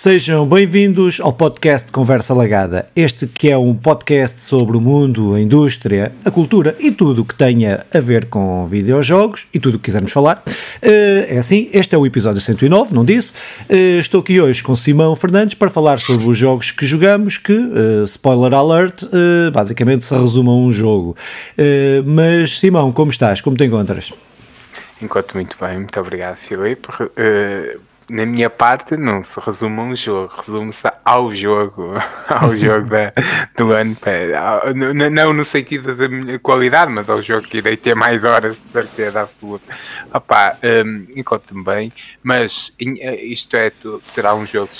Sejam bem-vindos ao podcast Conversa Lagada. Este que é um podcast sobre o mundo, a indústria, a cultura e tudo o que tenha a ver com videojogos e tudo o que quisermos falar. Eh, é assim, este é o episódio 109, não disse? Eh, estou aqui hoje com Simão Fernandes para falar sobre os jogos que jogamos, que, eh, spoiler alert, basicamente se resume a um jogo. Mas, Simão, como estás? Como te encontras? Encontro muito bem, muito obrigado, Filipe na minha parte, não se resume a um jogo, resume-se ao jogo, ao jogo da, do ano. Não no sentido da minha qualidade, mas ao jogo que irei ter mais horas de certeza absoluta. Opa, um, encontro-me bem, mas eh, isto é, será um jogo,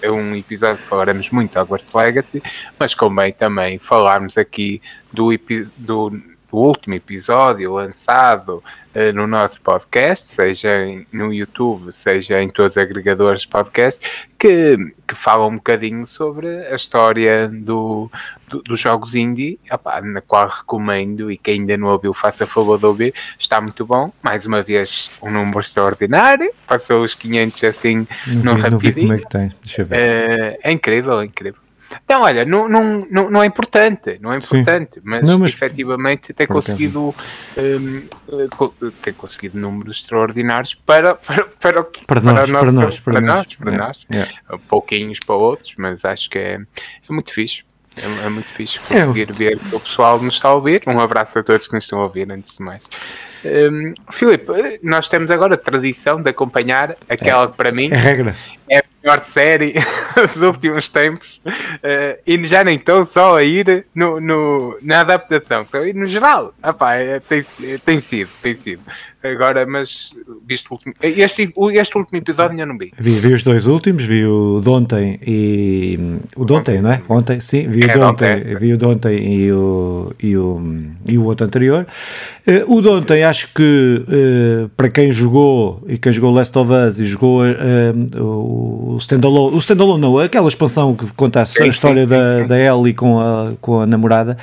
é um episódio que falaremos muito Hogwarts Legacy, mas convém também falarmos aqui do, do do último episódio lançado uh, no nosso podcast, seja no YouTube, seja em todos os agregadores de podcast, que, que fala um bocadinho sobre a história do, do dos jogos indie, opa, na qual recomendo e quem ainda não ouviu, faça favor de ouvir, está muito bom. Mais uma vez, um número extraordinário, passou os 500 assim no rapidinho. Como é que? Deixa eu ver. Uh, é incrível, é incrível. Então, olha, não, não, não, não é importante, não é importante, mas, não, mas efetivamente tem conseguido um, tem conseguido números extraordinários para, para, para, para, nós, para, para nós, para, nós, para nós, yeah. pouquinhos para outros, mas acho que é, é muito fixe. É, é muito fixe é. conseguir é. ver que o pessoal nos está a ouvir. Um abraço a todos que nos estão a ouvir, antes de mais. Um, Filipe, nós temos agora a tradição de acompanhar aquela que para mim é, regra. é melhor série dos últimos tempos uh, e já nem estou só a ir no, no, na adaptação, estou a ir no geral. Epá, é, tem, tem sido, tem sido. Agora, mas visto o último, este, este último episódio ainda não vi. vi. Vi os dois últimos, vi o de ontem e o de ontem, não é? Ontem, sim, vi o de ontem, vi o de ontem e o, e o, e o outro anterior. Uh, o de ontem acho que uh, para quem jogou e quem jogou Last of Us e jogou uh, o standalone, o standalone não, aquela expansão que conta a, sim, história sim, da, sim. da Ellie com a, com a namorada,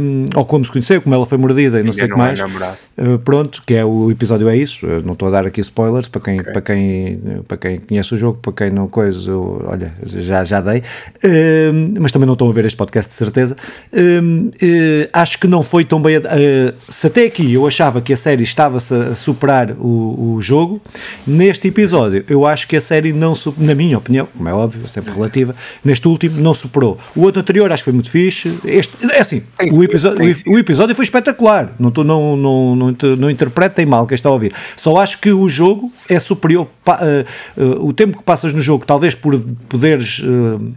um, ou como se conheceu, como ela foi mordida e não sei o que mais. É pronto, que é o o episódio é isso. Eu não estou a dar aqui spoilers para quem, okay. para quem, para quem conhece o jogo, para quem não coisa, eu, olha, já, já dei. Uh, mas também não estão a ver este podcast de certeza. Uh, uh, acho que não foi tão bem. Eh, se até aqui eu achava que a série estava a superar o, o jogo, neste episódio eu acho que a série não, na minha opinião, como é óbvio, sempre relativa, neste último não superou. O outro anterior acho que foi muito fixe. Este, é assim, o episódio, o, o episódio foi espetacular. Não, tô, não, não, não, não interpreta tem mal quem está a ouvir. Só acho que o jogo é superior. Uh, uh, o tempo que passas no jogo, talvez por poderes. Uh,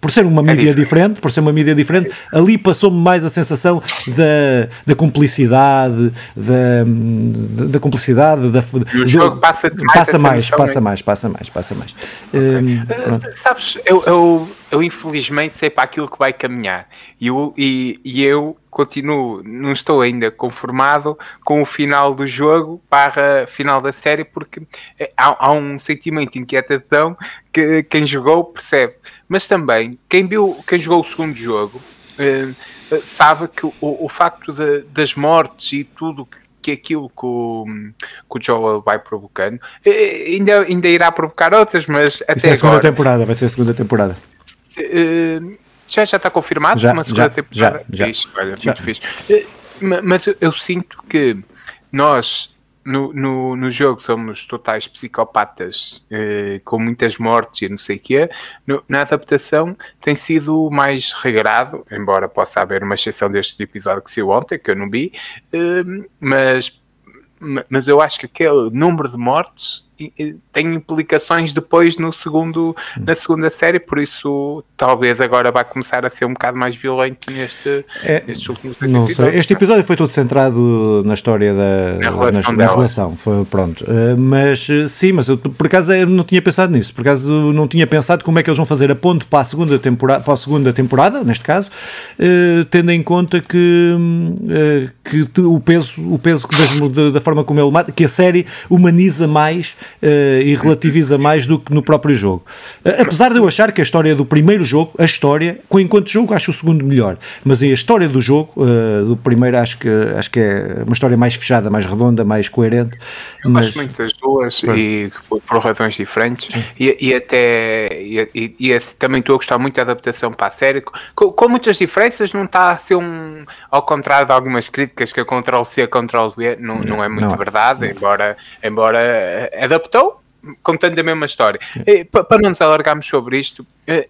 por ser uma é mídia é diferente, por ser uma mídia diferente, ali passou-me mais a sensação da, da cumplicidade, da, da, da cumplicidade. Da, o jogo passa mais, passa mais, passa mais, passa mais, passa mais. Okay. Sabes, eu, eu, eu infelizmente sei para aquilo que vai caminhar e eu, e, e eu continuo, não estou ainda conformado com o final do jogo para final da série, porque é, há, há um sentimento de inquietação que quem jogou percebe. Mas também, quem, viu, quem jogou o segundo jogo eh, sabe que o, o facto de, das mortes e tudo que que aquilo que o, que o Joel vai provocando eh, ainda, ainda irá provocar outras, mas até Isso é a segunda temporada, vai ser a segunda temporada. Uh, já, já está confirmado já, uma segunda já, temporada? Já, já, Ixi, olha, já. muito fixe. Eh, mas eu, eu sinto que nós no, no, no jogo somos totais psicopatas eh, com muitas mortes e não sei o quê. No, na adaptação tem sido mais regrado, embora possa haver uma exceção deste episódio que saiu ontem, que eu não vi, mas, mas eu acho que aquele número de mortes tem implicações depois no segundo, na segunda série, por isso talvez agora vai começar a ser um bocado mais violento neste, é, nestes últimos não. Sei. Este episódio foi todo centrado na história da na relação, na, na relação foi pronto. Uh, mas uh, sim, mas eu por acaso eu não tinha pensado nisso, por acaso não tinha pensado como é que eles vão fazer a ponte para a segunda temporada, para a segunda temporada, neste caso, uh, tendo em conta que, que o peso, o peso da, da forma como ele mata, que a série humaniza mais e relativiza mais do que no próprio jogo. apesar de eu achar que a história do primeiro jogo, a história, com enquanto jogo, acho o segundo melhor, mas a história do jogo, do primeiro, acho que, acho que é uma história mais fechada, mais redonda, mais coerente. Eu mas... gosto muito das duas e por, por, razões diferentes, e, e, até e, e, e, também estou a gostar muito da adaptação para a série, com, com muitas diferenças, não está a ser um ao contrário de algumas críticas que a Ctrl-C, a Ctrl-V não, não, não é muito não. verdade, embora, embora eh, adaptou, contando a mesma história. para não nos alargarmos sobre isto, eh,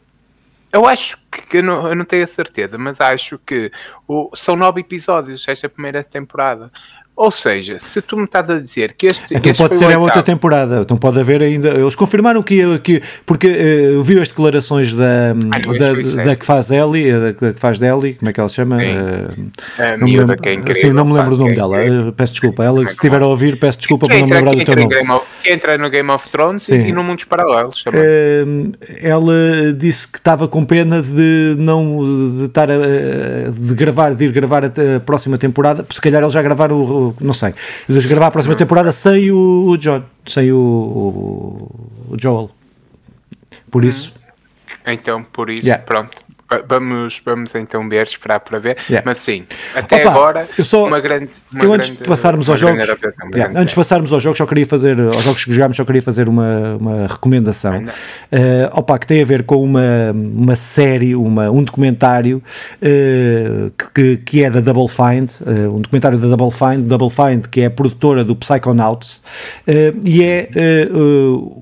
eu acho que eu não, eu não tenho a certeza, mas acho que o, são nove episódios esta primeira temporada. Ou seja, se tu me estás a dizer que este. Então este pode ser a outra temporada. Então pode haver ainda. Eles confirmaram que. que porque uh, eu vi as declarações da, Ai, da, da, que faz Ellie, da, que faz Ellie, como é que ela se chama? Uh, a não me lembro, é incrível, sim, não me lembro o nome dela. Uh, peço desculpa. Ela, se estiver a ouvir, peço desculpa por não me lembrar do teu nome. Of, que entra no Game of Thrones sim. e no Mundos Paralelos também. ela disse que estava com pena de não. de estar a, de gravar, de ir gravar a, a próxima temporada. Se calhar eles já gravaram o não sei. Eles gravar a próxima temporada sem o, o John, sem o, o, o Joel. Por hum. isso. Então, por isso, yeah. pronto. Vamos, vamos então ver, esperar para ver. Yeah. Mas sim, até Opa, agora, eu só, uma grande. Uma eu antes grande, de passarmos aos jogos, yeah, antes de passarmos aos jogos, só queria fazer, aos jogos que jogámos, só queria fazer uma, uma recomendação. Uh, opa, que tem a ver com uma, uma série, uma, um documentário uh, que, que é da Double Find, uh, um documentário da Double Find, Double Find, que é a produtora do Psychonauts, e é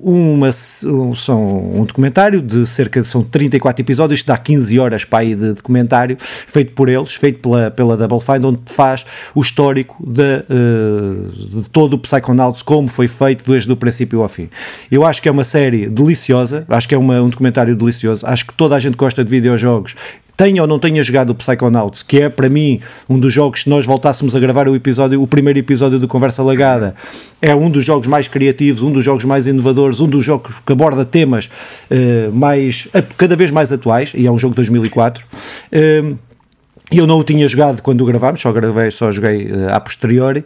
uma, um, são um documentário de cerca de são 34 episódios, que dá 15 horas para aí de documentário, feito por eles, feito pela, pela Double Find, onde faz o histórico de, uh, de todo o Psychonauts, como foi feito desde o princípio ao fim. Eu acho que é uma série deliciosa, acho que é uma, um documentário delicioso, acho que toda a gente gosta de videojogos tenha ou não tenha jogado o Psychonauts, que é para mim um dos jogos, se nós voltássemos a gravar o episódio, o primeiro episódio do Conversa Lagada, é um dos jogos mais criativos, um dos jogos mais inovadores, um dos jogos que aborda temas uh, mais, cada vez mais atuais, e é um jogo de 2004. Uh, eu não o tinha jogado quando o gravámos, só gravei, só joguei uh, a posteriori, uh,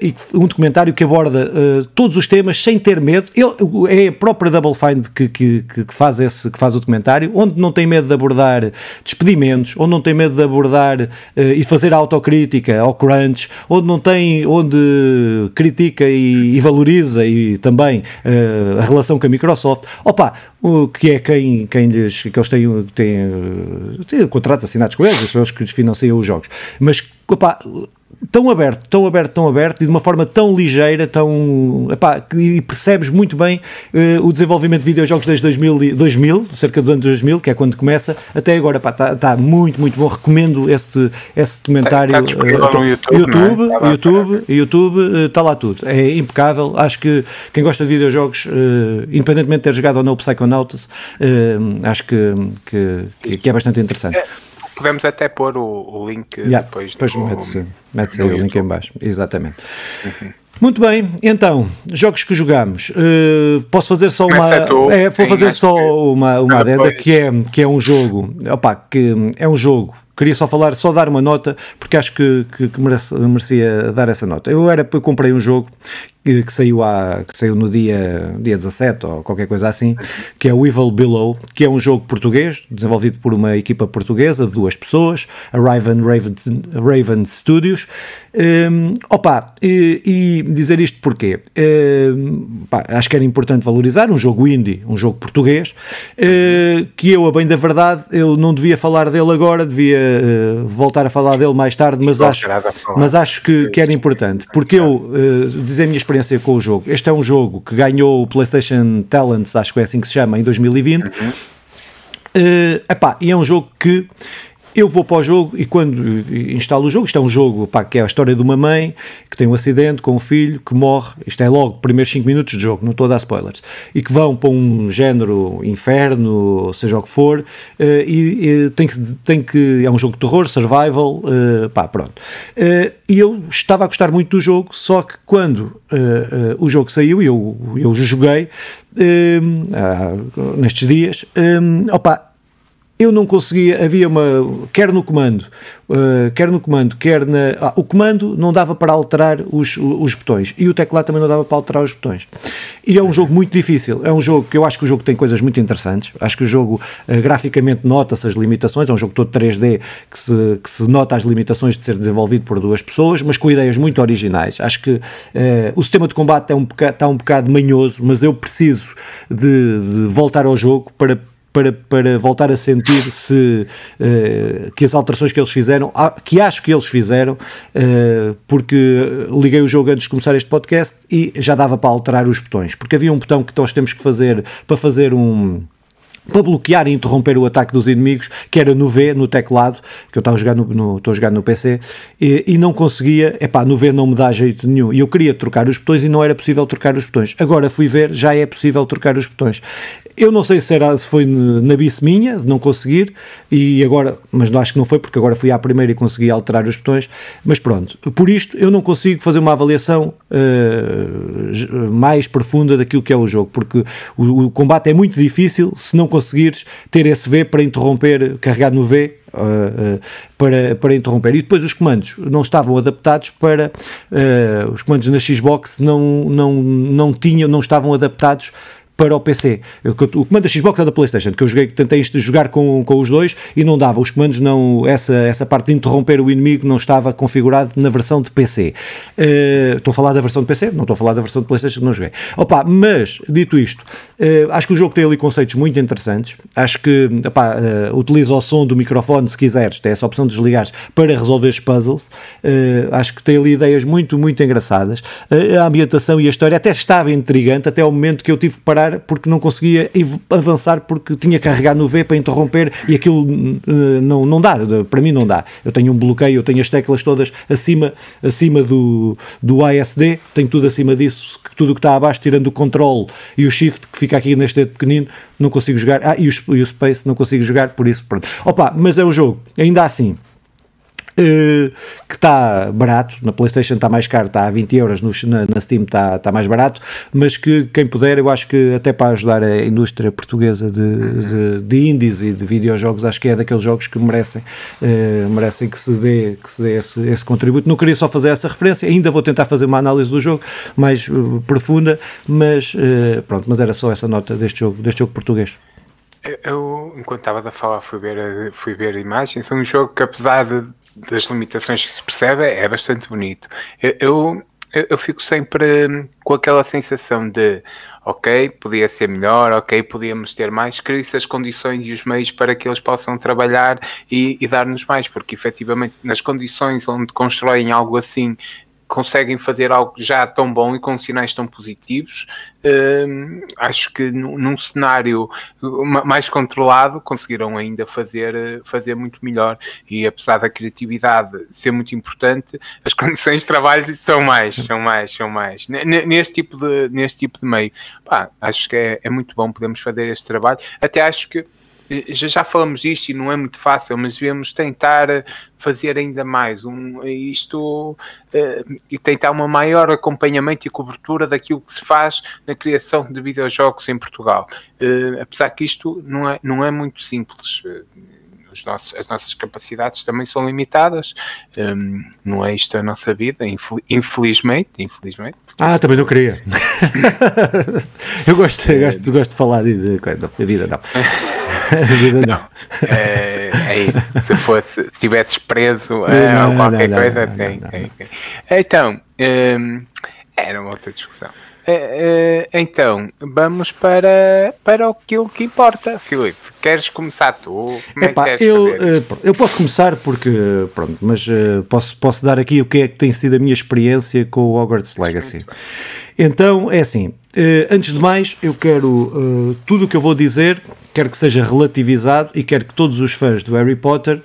e um documentário que aborda uh, todos os temas sem ter medo. Ele, é a própria Double Find que, que, que, faz esse, que faz o documentário, onde não tem medo de abordar despedimentos, onde não tem medo de abordar e fazer autocrítica ao crunch, onde não tem, onde critica e, e valoriza e também a relação com a Microsoft. Opa, o que é quem, quem lhes, que eles têm, têm, têm contratos assinados com eles, eles que financiam os jogos. Mas, opa, tão aberto, tão aberto, tão aberto e de uma forma tão ligeira, tão. Epá, e percebes muito bem uh, o desenvolvimento de videojogos desde 2000, 2000, cerca dos anos 2000, que é quando começa, até agora. Está tá muito, muito bom. Recomendo esse, esse documentário. Está, está uh, no YouTube, YouTube, é? YouTube, YouTube, está uh, lá tudo. É impecável. Acho que quem gosta de videojogos, uh, independentemente de ter jogado ou não o Psychonauts, acho que, que, que, é bastante interessante. É podemos até pôr o, o link yeah, depois. Depois mete-se mete o link em baixo, exatamente. Uhum. Muito bem, então, jogos que jogamos. Uh, posso fazer só uma. É, vou fazer só uma, uma adenda que é, que é um jogo. Opa, que é um jogo queria só falar, só dar uma nota, porque acho que, que, que merecia dar essa nota. Eu era, eu comprei um jogo que, que, saiu, há, que saiu no dia, dia 17 ou qualquer coisa assim, que é o Evil Below, que é um jogo português, desenvolvido por uma equipa portuguesa de duas pessoas, a Raven, Raven, Raven Studios. Um, opa, e, e, dizer isto porquê? Um, pá, acho que era importante valorizar um jogo indie, um jogo português, uh, que eu, a bem da verdade, eu não devia falar dele agora, devia uh, voltar a falar dele mais tarde, mas acho, mas acho que, que era importante, porque eu, uh, dizer a minha experiência com o jogo. Este é um jogo que ganhou o PlayStation Talents, acho que é assim que se chama, em 2020. Uhum. Uh, epá, e é um jogo que eu vou para o jogo e quando instalo o jogo, isto é um jogo pá, que é a história de uma mãe que tem um acidente com um filho que morre, isto é logo, primeiros 5 minutos de jogo, não estou a dar spoilers, e que vão para um género inferno, seja o que for, uh, e, tem, que, tem que. É um jogo de terror, survival, uh, pá, pronto. Uh, e eu estava a gostar muito do jogo, só que quando o jogo saiu, eu, eu joguei nestes dias, opa, eu não conseguia, havia uma, quer no comando, uh, quer no comando, quer na, ah, o comando não dava para alterar os, os botões e o teclado também não dava para alterar os botões. E é um jogo muito difícil, é um jogo que eu acho que o jogo tem coisas muito interessantes, acho que o jogo uh, graficamente nota-se as limitações, é um jogo todo 3D que se, que se nota as limitações de ser desenvolvido por duas pessoas, mas com ideias muito originais. Acho que uh, o sistema de combate é um está um bocado manhoso, mas eu preciso de, de voltar ao jogo para para, para voltar a sentir se uh, que as alterações que eles fizeram, ah, que acho que eles fizeram, uh, porque liguei o jogo antes de começar este podcast e já dava para alterar os botões, porque havia um botão que nós temos que fazer para fazer um para bloquear e interromper o ataque dos inimigos, que era no V, no teclado, que eu estava jogar no, estou no PC, e, e não conseguia, epá, no V não me dá jeito nenhum, e eu queria trocar os botões e não era possível trocar os botões. Agora fui ver, já é possível trocar os botões. Eu não sei se, era, se foi na bice minha, de não conseguir, e agora, mas não acho que não foi, porque agora fui à primeira e consegui alterar os botões, mas pronto, por isto eu não consigo fazer uma avaliação uh, mais profunda daquilo que é o jogo, porque o, o, combate é muito difícil se não conseguires ter esse V para interromper, carregar no V, Uh, uh, para, para interromper. E depois os comandos não estavam adaptados para. Uh, os comandos na Xbox não, não, não tinham, não estavam adaptados para o PC. O comando da Xbox é da PlayStation, que eu joguei, tentei jogar com, com os dois e não dava. Os comandos não, essa, essa parte de interromper o inimigo não estava configurado na versão de PC. Uh, eh, estou a falar da versão de PC, não estou a falar da versão de PlayStation que não joguei. Opa, mas, dito isto, uh, acho que o jogo tem ali conceitos muito interessantes. Acho que uh, utiliza o som do microfone, se quiseres, tem essa opção de desligar para resolver os puzzles. acho que tem ali ideias muito, muito engraçadas. a ambientação e a história até estava intrigante, até o momento que eu tive que parar porque não conseguia avançar porque tinha carregado no V para interromper e aquilo uh, não, não dá, para mim não dá. Eu tenho um bloqueio, eu tenho as teclas todas acima, acima do, do ASD, tenho tudo acima disso, tudo o que está abaixo, tirando o control e o shift que fica aqui neste dedo pequenino, não consigo jogar. Ah, e o, e o space não consigo jogar, por isso, pronto. Opa, mas é um jogo, ainda assim Uh, que está barato, na Playstation está mais caro, está a 20 euros, no, na, na, Steam está, está mais barato, mas que quem puder, eu acho que até para ajudar a indústria portuguesa de, de, de indies e de videojogos, acho que é daqueles jogos que merecem, uh, merecem que se dê, que se dê esse, esse, contributo. Não queria só fazer essa referência, ainda vou tentar fazer uma análise do jogo mais uh, profunda, mas pronto, mas era só essa nota deste jogo, deste jogo português. Eu, enquanto estava a falar, fui ver, fui ver imagens. É um jogo que, apesar de das limitações que se percebe, é bastante bonito. Eu, eu, eu, fico sempre com aquela sensação de ok, podia ser melhor, ok, podíamos ter mais, crise as condições e os meios para que eles possam trabalhar e, e dar-nos mais, porque efetivamente nas condições onde constroem algo assim conseguem fazer algo já tão bom e com sinais tão positivos, uh, acho que num cenário mais controlado conseguiram ainda fazer, fazer muito melhor. E apesar da criatividade ser muito importante, as condições de trabalho são mais, são mais, são mais. Neste tipo de, neste tipo de meio, pá, acho que é, é muito bom podemos fazer este trabalho. Até acho que já, já falamos disto e não é muito fácil, mas devemos tentar fazer ainda mais um, isto uh, e tentar um maior acompanhamento e cobertura daquilo que se faz na criação de videojogos em Portugal. Uh, apesar que isto não é, não é muito simples. Uh, nossos, as nossas capacidades também são limitadas. Um, não é isto a nossa vida, infelizmente. infelizmente ah, também não queria. eu gosto, eu gosto, gosto de falar de, de, de vida, não. vida não. É, é isso. Se fosse, se estivesses preso a ou qualquer não, coisa, não, tem, tem, tem. Então, um, era uma outra discussão. Uh, uh, então, vamos para, para aquilo que importa. Filipe, queres começar tu? Como Epá, é eu, uh, eu posso começar porque, pronto, mas posso, posso dar aqui o que é que tem sido a minha experiência com o Hogwarts Legacy. Então, é assim, antes de mais, eu quero, tudo o que eu vou dizer, quero que seja relativizado e quero que todos os fãs do Harry Potter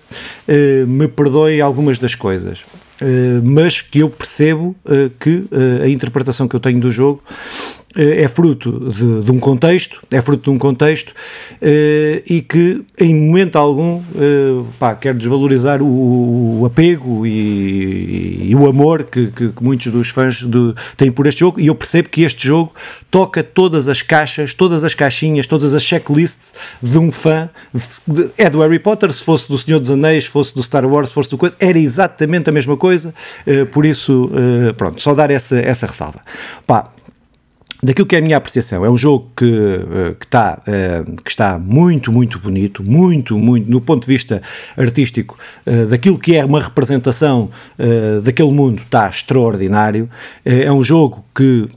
me perdoem algumas das coisas. Uh, mas que eu percebo uh, que uh, a interpretação que eu tenho do jogo eh, é fruto de, de, um contexto, é fruto de um contexto uh, e que em momento algum uh, pá, quer desvalorizar o, o apego e, e, o amor que, que, que muitos dos fãs têm por este jogo e eu percebo que este jogo toca todas as caixas, todas as caixinhas, todas as checklists de um fã, de, é do Harry Potter, se fosse do Senhor dos Anéis, se fosse do Star Wars, se fosse do coisa, era exatamente a mesma coisa, por isso, pronto, só dar essa, essa ressalva. Pá, daquilo que é a minha apreciação, é um jogo que, eh, que, está, eh, que está muito, muito bonito, muito, muito, no ponto de vista artístico, eh, daquilo que é uma representação daquele mundo, está extraordinário. É um jogo que,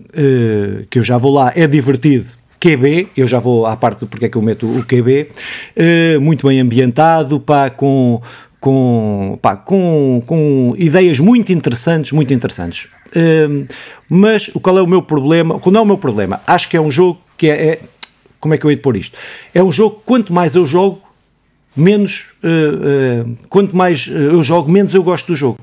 que eu já vou lá, é divertido, QB, eu já vou à parte do porque é que eu meto o QB, muito bem ambientado, pá, com, com, pá, com, com ideias muito interessantes, muito interessantes. Uh, mas qual é o meu problema? Qual não é o meu problema? Acho que é um jogo que é, é como é que eu ia pôr isto? É um jogo, quanto mais eu jogo, menos, uh, uh, quanto mais eu jogo, menos eu gosto do jogo.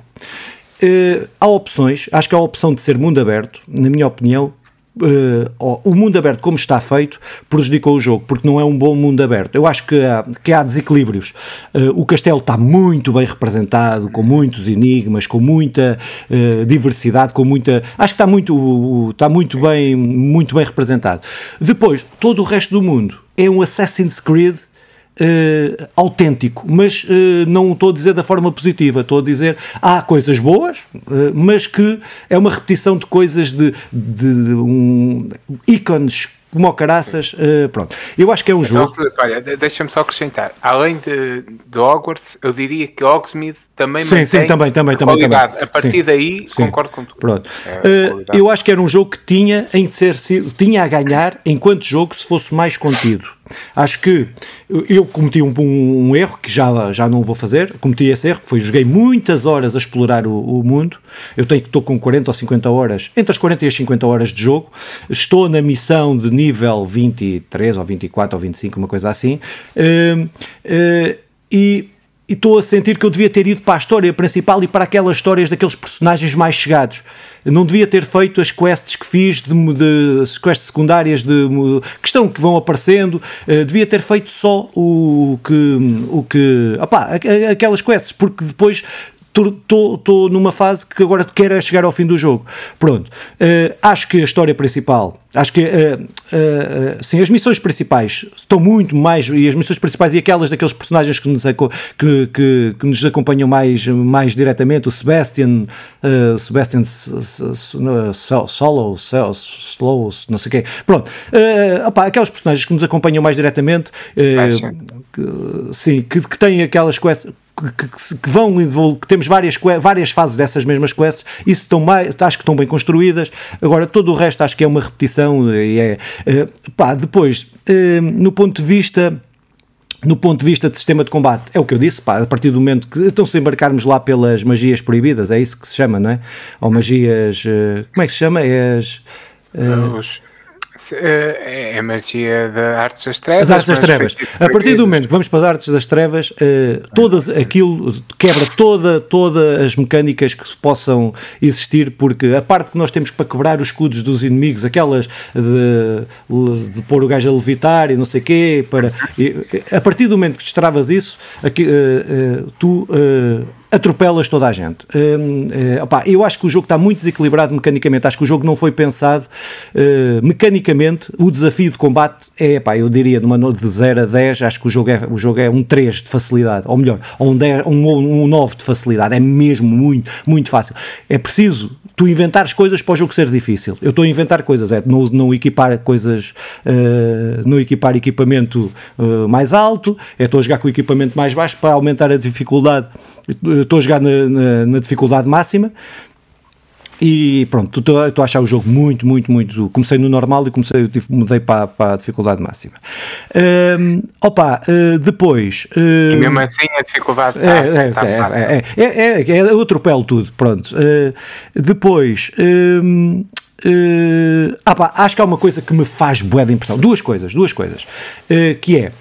Uh, há opções, acho que há a opção de ser mundo aberto, na minha opinião, Uh, o mundo aberto como está feito prejudicou o jogo, porque não é um bom mundo aberto. Eu acho que há, que há desequilíbrios. Uh, o castelo está muito bem representado, com muitos enigmas, com muita uh, diversidade, com muita. Acho que está muito, está muito bem, muito bem representado. Depois, todo o resto do mundo é um Assassin's Creed uh, autêntico, mas uh, não estou a dizer da forma positiva, estou a dizer há coisas boas, uh, mas que é uma repetição de coisas de, de, de um, ícones como o caraças, pronto. Eu acho que é um então, jogo. Olha, deixa-me só acrescentar. Além de, de Hogwarts, eu diria que Hogsmeade também sim, sim, também, também, também, também. A partir sim, daí, sim. concordo com tudo. Pronto. É, eu acho que era um jogo que tinha em ser tinha a ganhar enquanto jogo se fosse mais contido. Acho que eu cometi um, um, um, erro que já, já não vou fazer, cometi esse erro, que foi joguei muitas horas a explorar o, o mundo. Eu tenho que estou com 40 ou 50 horas, entre as 40 e as 50 horas de jogo. Estou na missão de nível 23 ou 24 ou 25, uma coisa assim. Uh, uh, e e estou a sentir que eu devia ter ido para a história principal e para aquelas histórias daqueles personagens mais chegados. Não devia ter feito as quests que fiz, de, de quests secundárias de, de, que estão, que vão aparecendo. Uh, devia ter feito só o que. O que opá, aquelas quests, porque depois estou numa fase que agora quero chegar ao fim do jogo. Pronto. Uh, acho que a história principal, acho que uh, uh, sim, as missões principais estão muito mais, e as missões principais e aquelas daqueles personagens que nos, que, que, que nos acompanham mais, mais diretamente, o Sebastian, uh, Sebastian Solo, Slow, não sei o quê. Pronto. Opa, aqueles personagens que nos acompanham mais diretamente, que, sim, que, que têm aquelas quests que, que, vão que temos várias, várias fases dessas mesmas quests, isso estão mais, acho que estão bem construídas. Agora, todo o resto acho que é uma repetição. E é, uh, pá, depois, uh, no ponto de vista no ponto de vista de sistema de combate, é o que eu disse, pá, a partir do momento que então se embarcarmos lá pelas magias proibidas, é isso que se chama, não é? Ou magias, uh, como é que se chama? É as, uh, é, a magia da artes das trevas. As artes das trevas. A partir do momento que vamos para as artes das trevas, uh, todas aquilo quebra toda, todas as mecânicas que possam existir, porque a parte que nós temos para quebrar os escudos dos inimigos, aquelas de, de pôr o gajo a levitar e não sei o quê, para, e, a partir do momento que destravas isso, aqui, uh, uh, tu atropelas toda a gente. Uh, uh, opa, eu acho que o jogo está muito desequilibrado mecanicamente. Acho que o jogo não foi pensado uh, mecanicamente. O desafio de combate é, pá, eu diria, numa nota de 0 a 10, acho que o jogo é, o jogo é um 3 de facilidade, ou melhor, um, 10, um, um 9 de facilidade. É mesmo muito, muito fácil. É preciso tu inventares coisas para o jogo ser difícil. Eu estou a inventar coisas, é não, não equipar coisas, uh, não equipar equipamento uh, mais alto, é estou a jogar com equipamento mais baixo para aumentar a dificuldade. Estou a jogar na, na, na dificuldade máxima e pronto, estou a achar o jogo muito, muito, muito. Comecei no normal e comecei, mudei para, para a dificuldade máxima. Um, opa, uh, depois. Uh, e mesmo assim a dificuldade está, é, está é, é, é, é, é, eu atropelo tudo, pronto. Uh, depois. Um, ah pá, acho que há uma coisa que me faz bué de impressão. Duas coisas, duas coisas. Que é,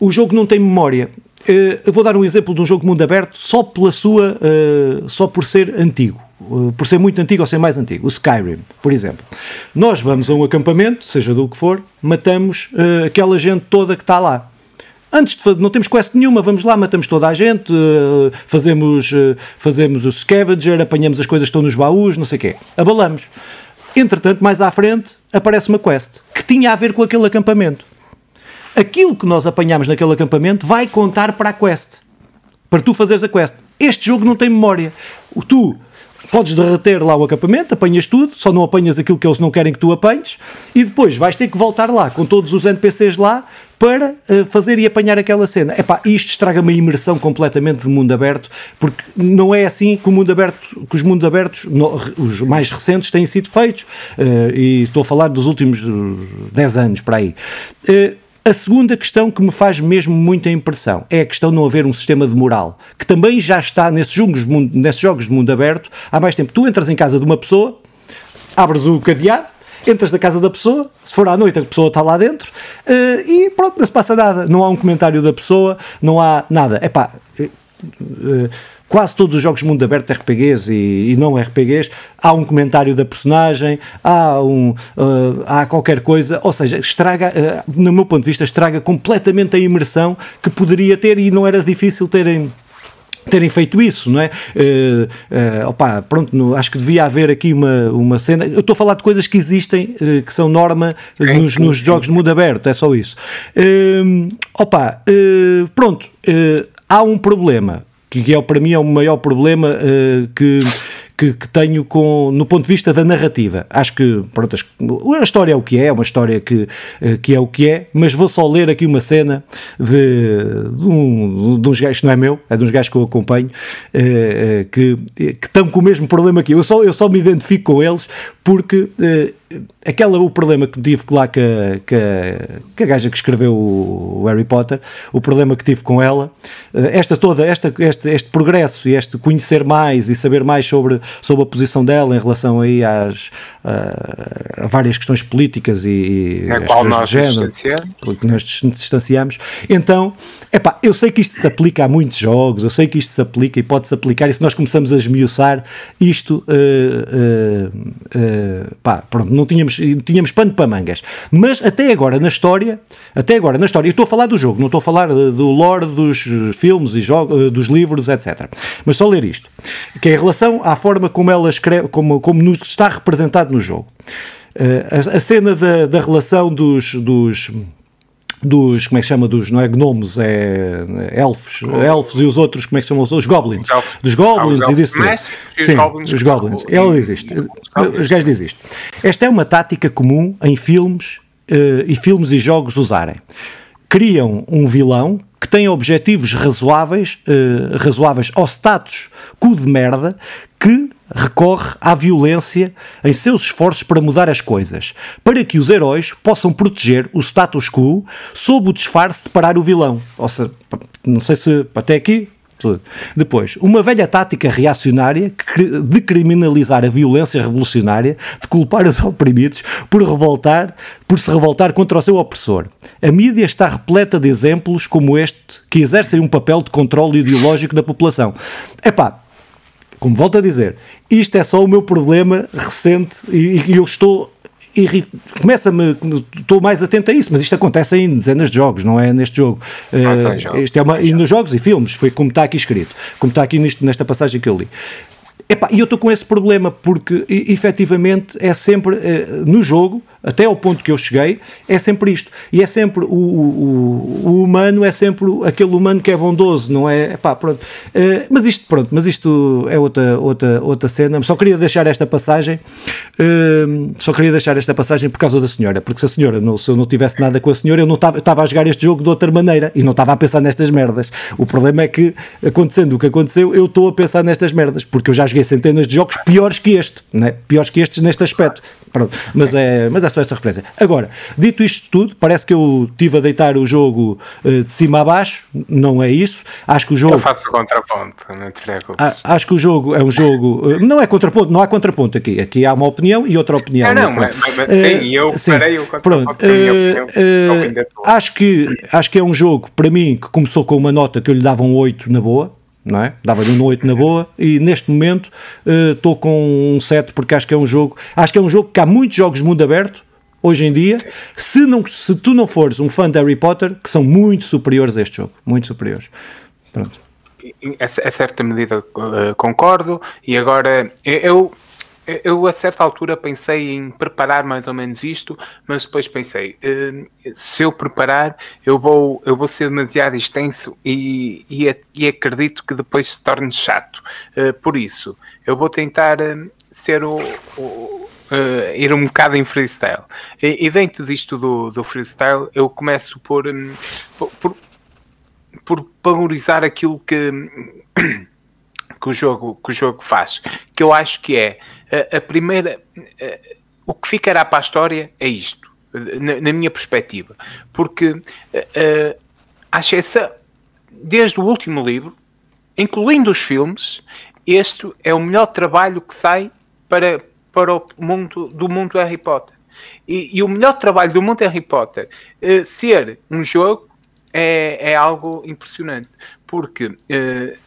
o jogo não tem memória. Eu vou dar um exemplo de um jogo de mundo aberto só pela sua, só por ser antigo por ser muito antigo ou ser mais antigo, o Skyrim, por exemplo. Nós vamos a um acampamento, seja do que for, matamos uh, aquela gente toda que está lá. Antes de não temos quest nenhuma, vamos lá, matamos toda a gente, uh, fazemos, uh, fazemos o scavenger, apanhamos as coisas que estão nos baús, não sei o quê. Abalamos. Entretanto, mais à frente, aparece uma quest que tinha a ver com aquele acampamento. Aquilo que nós apanhamos naquele acampamento vai contar para a quest. Para tu fazeres a quest. Este jogo não tem memória. Tu podes derreter lá o acampamento, apanhas tudo, só não apanhas aquilo que eles não querem que tu apanhes, e depois vais ter que voltar lá com todos os NPCs lá para uh, fazer e apanhar aquela cena. Epá, isto estraga uma imersão completamente de mundo aberto, porque não é assim que o mundo aberto, que os mundos abertos, no, os mais recentes, têm sido feitos, uh, e estou a falar dos últimos 10 anos para aí. Uh, a segunda questão que me faz mesmo muita impressão é a questão de não haver um sistema de moral, que também já está nesses jogos, nesses jogos de mundo aberto há mais tempo. Tu entras em casa de uma pessoa, abres o cadeado, entras na casa da pessoa, se for à noite a pessoa está lá dentro uh, e pronto, não se passa nada. Não há um comentário da pessoa, não há nada. É pá. Quase todos os jogos de mundo aberto RPGs e, e, não RPGs, há um comentário da personagem, há, um, uh, há qualquer coisa, ou seja, estraga, uh, no meu ponto de vista, estraga completamente a imersão que poderia ter e não era difícil terem terem feito isso, não é? Uh, uh, opa, pronto, no, acho que devia haver aqui uma, uma cena. Eu estou a falar de coisas que existem, uh, que são norma nos, nos jogos de mundo aberto, é só isso. Uh, opa, pronto, há um problema que é para mim é o maior problema uh, que, que, que, tenho com, no ponto de vista da narrativa. Acho que pronto, a história é o que é, é uma história que, uh, que é o que é, mas vou só ler aqui uma cena de, de, um, de uns gajos, não é meu, é de uns gajos que eu acompanho, uh, que, que estão com o mesmo problema que eu. Eu só, eu só me identifico com eles porque aquela o problema que tive lá com a, com, a, gaja que escreveu o Harry Potter, o problema que tive com ela, eh, esta toda, esta, este, este progresso e este conhecer mais e saber mais sobre, sobre a posição dela em relação aí às a, a várias questões políticas e, as qual nós género, que nós nos distanciamos. Então, epá, eu sei que isto se aplica a muitos jogos, eu sei que isto se aplica e pode-se aplicar, e se nós começamos a esmiuçar isto, uh, uh, uh, pá, pronto, não tínhamos, tínhamos pano para mangas. Mas até agora na história, até agora na história, eu estou a falar do jogo, não estou a falar do lore dos filmes e jogos, dos livros, etc. Mas só ler isto, que é em relação à forma como ela escreve, como, como nos está representado no jogo. A, a cena da, da relação dos, dos dos, como é que se chama, dos, não é gnomos, é, é elfos, elfos e os outros, como é que se chamam, os goblins, dos goblins ah, e disso tudo. Sim, goblins, os goblins. Ela diz isto, os gajos dizem isto. Esta é uma tática comum em filmes uh, e filmes e jogos usarem. Criam um vilão que tem objetivos razoáveis, uh, razoáveis ao status cu de merda, que recorre à violência em seus esforços para mudar as coisas, para que os heróis possam proteger o status quo sob o disfarce de parar o vilão. Ou seja, não sei se até aqui. Depois, uma velha tática reacionária de criminalizar a violência revolucionária, de culpar os oprimidos por revoltar, por se revoltar contra o seu opressor. A mídia está repleta de exemplos como este que exercem um papel de controle ideológico da população. Epá, como volto a dizer, isto é só o meu problema recente e, e eu estou começa-me, estou mais atento a isso, mas isto acontece em dezenas de jogos, não é neste jogo. Uh, isto é uma, e nos jogos e filmes, foi como está aqui escrito, como está aqui nisto, nesta passagem que eu li. e eu estou com esse problema porque efetivamente é sempre uh, no jogo até ao ponto que eu cheguei, é sempre isto. E é sempre o, o, o humano, é sempre aquele humano que é bondoso, não é? Epá, pronto. Uh, mas isto, pronto, mas isto é outra, outra, outra cena. Só queria deixar esta passagem, uh, só queria deixar esta passagem por causa da senhora, porque se a senhora, não, se eu não tivesse nada com a senhora, eu não estava a jogar este jogo de outra maneira e não estava a pensar nestas merdas. O problema é que, acontecendo o que aconteceu, eu estou a pensar nestas merdas, porque eu já joguei centenas de jogos piores que este, né? piores que estes neste aspecto. Pronto, mas é, mas é só esta referência. Agora, dito isto tudo, parece que eu estive a deitar o jogo uh, de cima a baixo, não é isso. Acho que o jogo. Eu faço o contraponto, não te preocupes. acho que o jogo é um jogo. Uh, não é contraponto, não há contraponto aqui. Aqui há uma opinião e outra opinião. Não, não, mas, mas sim, uh, eu sim, parei o contraponto. Pronto, acho, que, acho que é um jogo, para mim, que começou com uma nota que eu lhe dava um 8 na boa não é? Dava-lhe um 8 na boa e neste momento estou uh, com um 7 porque acho que é um jogo, acho que é um jogo que há muitos jogos de mundo aberto hoje em dia, se, não, se tu não fores um fã de Harry Potter, que são muito superiores a este jogo, muito superiores. Pronto. A, certa medida uh, concordo, e agora eu, eu a certa altura pensei em preparar mais ou menos isto, mas depois pensei, uh, se eu preparar, eu vou, eu vou ser demasiado extenso e, e, e acredito que depois se torne chato. Uh, por isso, eu vou tentar ser o, o uh, ir um bocado em freestyle. E, e dentro disto do, do, freestyle, eu começo por, um, por, por valorizar aquilo que, que, o jogo, que o jogo faz. Que eu acho que é a, a primeira. Uh, o que ficará para a história é isto, na, na minha perspectiva. Porque, à exceção, desde o último livro, incluindo os filmes, este é o melhor trabalho que sai para, para o mundo do mundo Harry Potter. E, e o melhor trabalho do mundo Harry Potter uh, ser um jogo é, é algo impressionante. Porque, uh,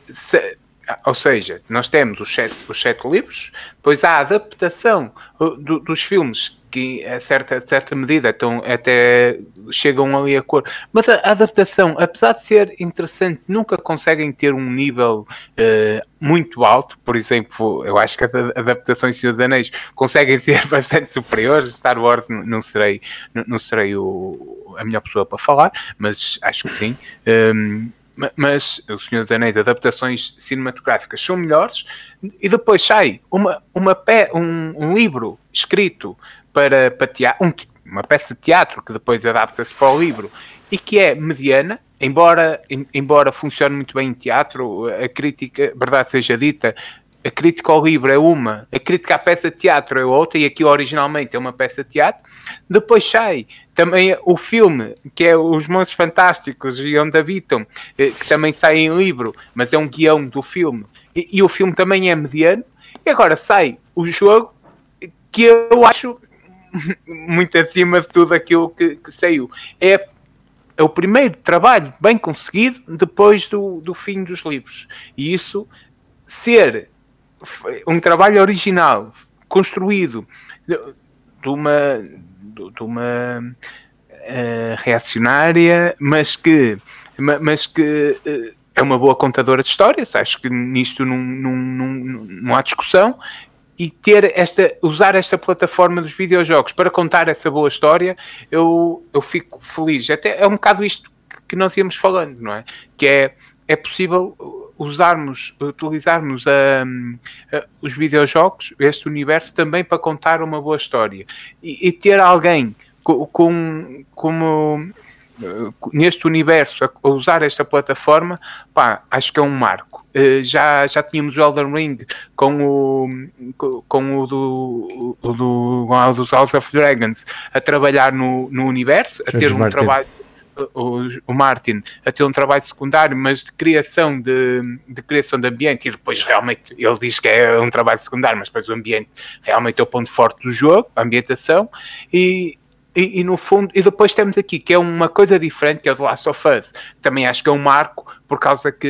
se, ou seja, nós temos os sete, os sete livros, depois há a adaptação uh, do, dos filmes que a certa, certa medida então, até chegam ali a cor. Mas a, a, adaptação, apesar de ser interessante, nunca conseguem ter um nível uh, muito alto. Por exemplo, eu acho que as adaptações Senhor dos Anéis conseguem ser bastante superiores. Star Wars não serei, não serei o, a melhor pessoa para falar, mas acho que sim. Um, mas o Senhor dos Anéis, adaptações cinematográficas são melhores, e depois sai uma, uma pe um, um livro escrito para, para teatro, um, uma peça de teatro que depois adapta-se para o livro e que é mediana, embora, embora funcione muito bem em teatro, a crítica, verdade seja dita, a crítica ao livro é uma, a crítica à peça de teatro é outra, e aqui originalmente é uma peça de teatro. Depois sai também o filme, que é Os Monstros Fantásticos e Onde Habitam, que também sai em livro, mas é um guião do filme, e, e o filme também é mediano. E agora sai o jogo, que eu acho muito acima de tudo aquilo que, que saiu. É, é o primeiro trabalho bem conseguido depois do, do fim dos livros. E isso ser um trabalho original, construído de, de uma, de, de uma uh, reacionária, mas que, mas que uh, é uma boa contadora de histórias. Acho que nisto não, não, não, não há discussão e ter esta, usar esta plataforma dos videojogos para contar essa boa história, eu, eu fico feliz. Até é um bocado isto que nós íamos falando, não é? Que é, é possível usarmos, utilizarmos um, os videojogos, este universo, também para contar uma boa história. E, e ter alguém com, com, como neste universo a, usar esta plataforma, pá, acho que é um marco. Uh, já, já tínhamos o Elden Ring com o, com o do, o do, dos House of Dragons a trabalhar no, no universo, a ter um trabalho. O, o, Martin a ter um trabalho secundário, mas de criação de, de criação de ambiente, e depois realmente ele diz que é um trabalho secundário, mas depois o ambiente realmente é o ponto forte do jogo, a ambientação, e, e, e, no fundo, e depois temos aqui que é uma coisa diferente, que é o The Last of Us. Também acho que é um marco por causa que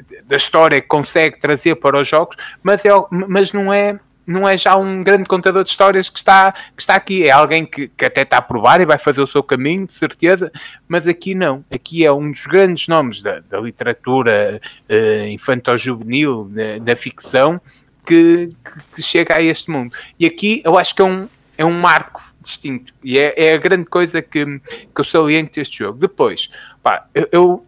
eh, da história que consegue trazer para os jogos, mas, é, mas não é não é já um grande contador de histórias que está, que está aqui, é alguém que, que até está a provar e vai fazer o seu caminho, de certeza, mas aqui não. Aqui é um dos grandes nomes da, da literatura uh, infantil-juvenil, da, ficção, que, que, que, chega a este mundo. E aqui eu acho que é um, é um marco distinto. E é, é a grande coisa que, que eu saliento este jogo. Depois, pá, eu, eu,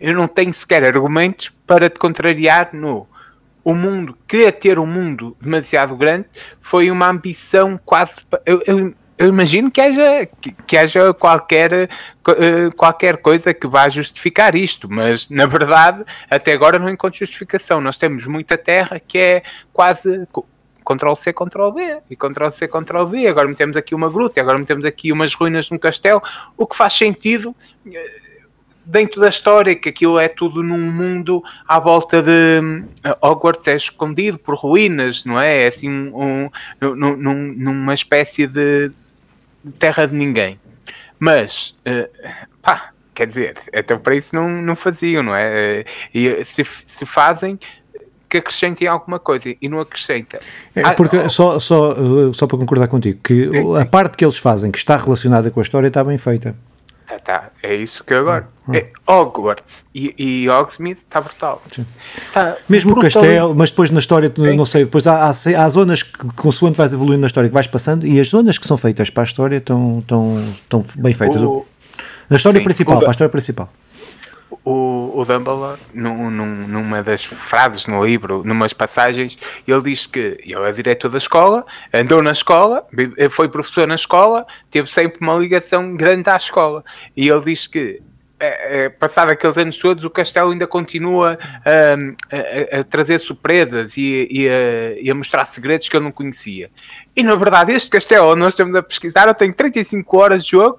eu não tenho sequer argumentos para te contrariar no o mundo, querer ter um mundo demasiado grande foi uma ambição quase. Eu, eu, eu imagino que haja, que, que haja qualquer, uh, qualquer coisa que vá justificar isto, mas na verdade até agora não encontro justificação. Nós temos muita terra que é quase Ctrl C, Ctrl V, e Ctrl C, Ctrl V, agora metemos aqui uma gruta, agora metemos aqui umas ruínas num castelo, o que faz sentido eh, dentro da história, que aquilo é tudo num mundo à volta de eh, Hogwarts é escondido por ruínas, não é? É assim um, um, num, numa espécie de terra de ninguém. Mas, uh, pá, quer dizer, até para isso não, não faziam, não é? E se, se fazem, que acrescentem alguma coisa e não acrescenta. É, porque ah, só, só, só para concordar contigo, que a parte que eles fazem que está relacionada com a história está bem feita. Tá, tá. É isso que agora. Hum. É Hogwarts e, e Hogsmeade está brutal. Tá Mesmo brutal. o castelo, mas depois na história, não sei, depois há, há, há, zonas que, consoante vais evoluindo na história, que vais passando, e as zonas que são feitas para a história estão, estão, estão bem feitas. O, na história sim, principal, para a história principal o, o Dumbledore, num, num, numa das frases no livro, numas passagens, ele diz que ele é diretor da escola, andou na escola, foi professor na escola, teve sempre uma ligação grande à escola. E ele diz que é, é, passado aqueles anos todos, o castelo ainda continua a, a, trazer surpresas e, e, a, e, a, mostrar segredos que eu não conhecia. E na verdade, este castelo onde nós estamos a pesquisar, eu tenho 35 horas de jogo,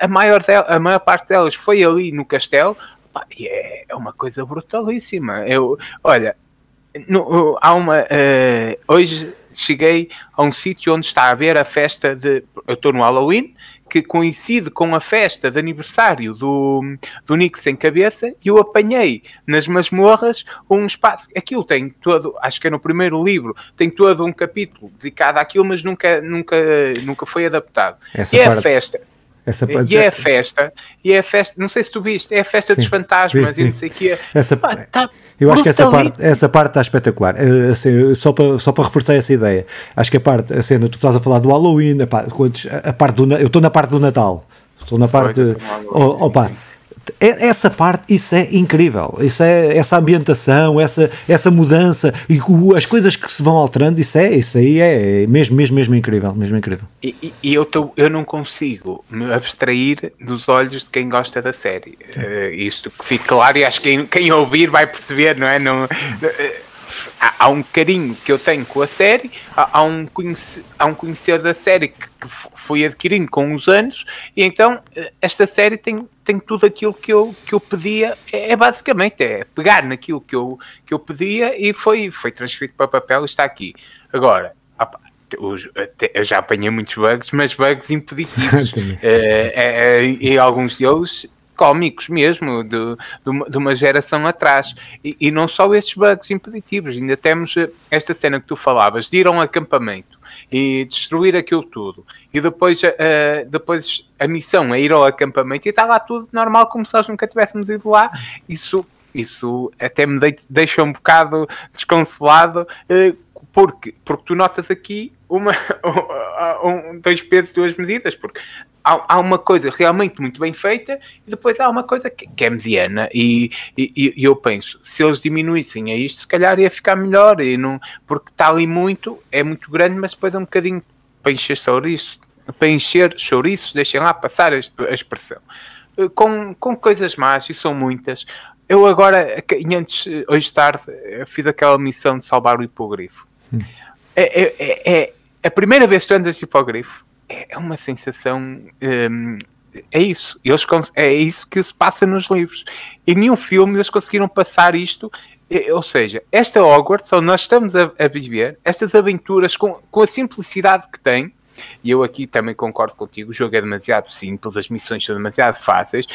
a maior, a maior parte delas foi ali no castelo, é, é uma coisa brutalíssima. Eu, olha, no, há uma. Uh, hoje cheguei a um sítio onde está a ver a festa de. Eu estou no Halloween, que coincide com a festa de aniversário do, do Nick sem cabeça, e eu apanhei nas masmorras um espaço. Aquilo tem todo, acho que é no primeiro livro, tem todo um capítulo dedicado àquilo, mas nunca, nunca, nunca foi adaptado. Essa e é parte... a festa. Essa e é a festa, e é a festa, não sei se tu viste, é a festa sim, dos fantasmas vi, vi. e não sei o que. Essa, Pá, tá eu acho que essa parte, essa parte está espetacular. Eh, assim, só, para, só para reforçar essa ideia, acho que a parte, a cena, tu estás a falar do Halloween, a, a parte do, eu estou na parte do Natal, estou na parte. Oh, opa, é, essa parte, isso é incrível. Isso é essa ambientação, essa, essa mudança e as coisas que se vão alterando, isso é, isso aí é mesmo, mesmo, mesmo incrível, mesmo incrível. E, e eu, tô, eu não consigo me abstrair dos olhos de quem gosta da série. Uh, isto que fique claro e acho que quem, quem ouvir vai perceber, não é? Não, uh, há, há, um carinho que eu tenho com a série, há, há um, conhecer, há um conhecer da série que, que fui adquirindo com os anos, e então eh, esta série tem, tem tudo aquilo que eu, que eu pedia, é, é basicamente é pegar naquilo que eu, que eu pedia e foi, foi transcrito para papel e está aqui. Agora, os, eu já apanhei muitos bugs, mas bugs impeditivos. é, e alguns deles cómicos mesmo, de, de, uma geração atrás. E, e, não só estes bugs impeditivos, ainda temos eh, esta cena que tu falavas, de ir a um acampamento e destruir aquilo tudo. E depois, uh, depois a missão é ir ao acampamento e está lá tudo normal, como se nós nunca tivéssemos ido lá. Isso, isso até me deixa um bocado desconsolado. Uh, porque, porque tu notas aqui uma, um, dois pesos, duas medidas, porque há, há, uma coisa realmente muito bem feita e depois há uma coisa que, que é mediana. E, e, e, eu penso, se eles diminuíssem a isto, se calhar ia ficar melhor, e não, porque está ali muito, é muito grande, mas depois é um bocadinho para encher chouriços, para encher chouriços, deixem lá passar a, a expressão. Eh, com, com coisas más, e são muitas. Eu agora, antes, hoje tarde, fiz aquela missão de salvar o hipogrifo. Hum. É, é, é, é, a primeira vez que tu andas de hipogrifo é, é uma sensação. Um, é isso. Eles, é isso que se passa nos livros. Em nenhum filme eles conseguiram passar isto. Ou seja, esta Hogwarts, onde nós estamos a, a viver, estas aventuras com, com a simplicidade que tem, e eu aqui também concordo contigo, o jogo é demasiado simples, as missões são demasiado fáceis,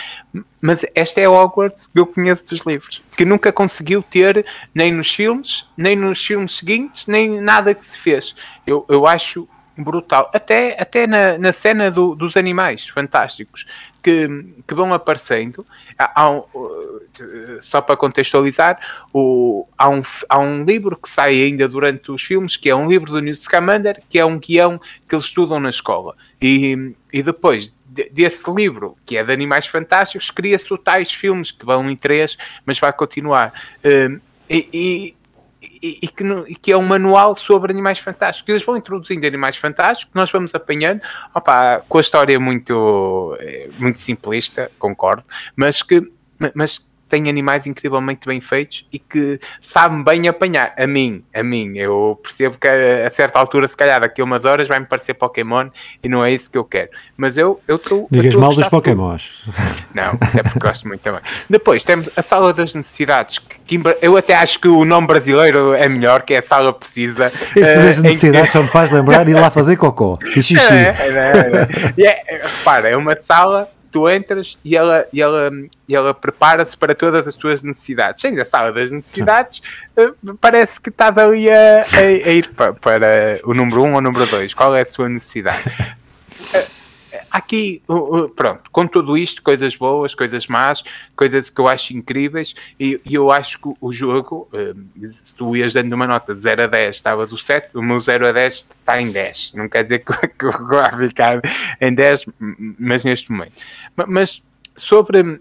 mas esta é Hogwarts que eu conheço dos livros, que nunca conseguiu ter nem nos filmes, nem nos filmes seguintes, nem nada que se fez. Eu, eu acho brutal. Até, até na, na cena do, dos animais fantásticos que, que vão aparecendo. Há, há um, só para contextualizar, o, há, um, há um livro que sai ainda durante os filmes, que é um livro do Newt Scamander, que é um guião que eles estudam na escola. E, e depois desse livro, que é de Animais Fantásticos, cria-se tais filmes que vão em três, mas vai continuar. Uh, e, e, que, e, que, é um manual sobre animais fantásticos. Eles vão introduzindo animais fantásticos, nós vamos apanhando, opa, com a história muito, eh, muito simplista, concordo, mas que mas tem animais incrivelmente bem feitos e que sabem bem apanhar. A mim, a mim, eu percebo que a, a certa altura, se calhar daqui a umas horas, vai-me parecer Pokémon e não é isso que eu quero. Mas eu estou. Digas mal dos Pokémons. Não, é porque gosto muito também. Depois temos a Sala das Necessidades, que, que, eu até acho que o nome brasileiro é melhor, que é a Sala Precisa. Esse uh, das Necessidades só me faz lembrar ir lá fazer cocô e xixi. É, é, é, é. é repara, é uma sala tu entras e ela, e ela, e ela prepara-se para todas as tuas necessidades. Sendo a sala das necessidades, eh, parece que estás ali a, a, a ir para, para, o número 1 um ou o número 2. Qual é a sua necessidade? aqui, pronto, com tudo isto, coisas boas, coisas más, coisas que eu acho incríveis, e, e eu acho que o jogo, eh, se tu ias dando uma nota de 0 a 10, estavas o 7, o meu 0 a 10 está em 10. Não quer dizer que, que eu vou ficar em 10, mas neste momento. Mas sobre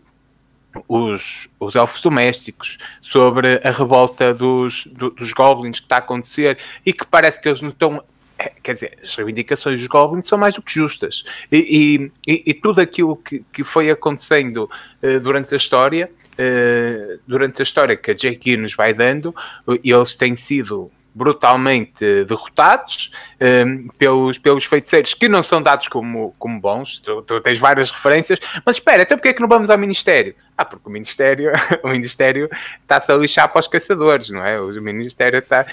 os, os elfos domésticos, sobre a revolta dos, do, dos goblins que está a acontecer e que parece que eles não estão é, quer dizer, as reivindicações dos Goblins são mais do que justas. E, e, e tudo aquilo que, que foi acontecendo uh, durante a história, uh, durante a história que a J.K. nos vai dando, eles têm sido brutalmente derrotados um, pelos, pelos feiticeiros que não são dados como, como bons. Tu, tu tens várias referências, mas espera, então porquê é que não vamos ao Ministério? Ah, porque o Ministério, o Ministério está-se a lixar para os caçadores, não é? O Ministério está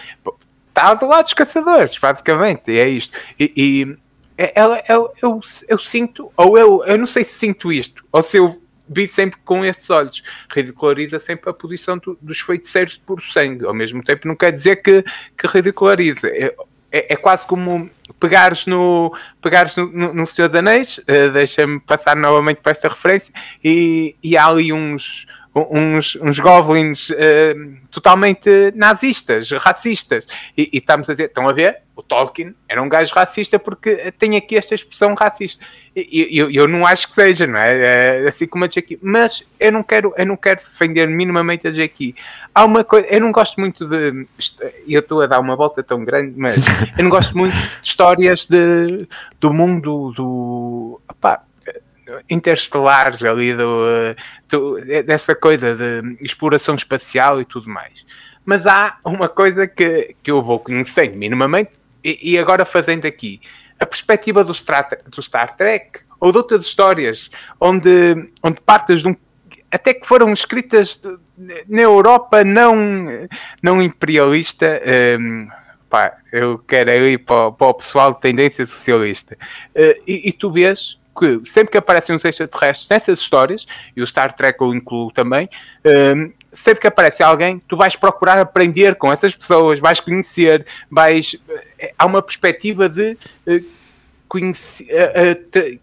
está do lado dos caçadores, basicamente, é isto. E, e ela, é, eu, eu, eu, sinto, ou eu, eu não sei se sinto isto, ou se eu vi sempre com estes olhos, ridiculariza sempre a posição do, dos feiticeiros por sangue, ao mesmo tempo não quer dizer que, que ridiculariza. É, é, é quase como pegares no, pegares no, no, no Senhor dos Anéis, uh, deixa-me passar novamente para esta referência, e, e há ali uns uns, uns goblins uh, totalmente nazistas, racistas. E, e, estamos a dizer, estão a ver? O Tolkien era um gajo racista porque tem aqui esta expressão racista. E eu, eu não acho que seja, não é? é assim como a Jackie. Mas eu não quero, eu não quero defender minimamente a Jackie. Há uma coisa, eu não gosto muito de. Eu estou a dar uma volta tão grande, mas eu não gosto muito de histórias de, do mundo do. Opá, interestelares ali do, do, dessa coisa de exploração espacial e tudo mais. Mas há uma coisa que, que eu vou conhecendo minimamente e, e agora fazendo aqui a perspectiva do Star, do Star Trek ou de outras histórias onde, onde partes de um até que foram escritas na Europa não, não imperialista, um, pá, eu quero ir para, para, o pessoal de tendência socialista. Uh, e, e, tu vês que sempre que aparecem os extraterrestres nessas histórias, e o Star Trek eu incluo também, um, sempre que aparece alguém, tu vais procurar aprender com essas pessoas, vais conhecer, vais. Eh, há uma perspectiva de. Uh,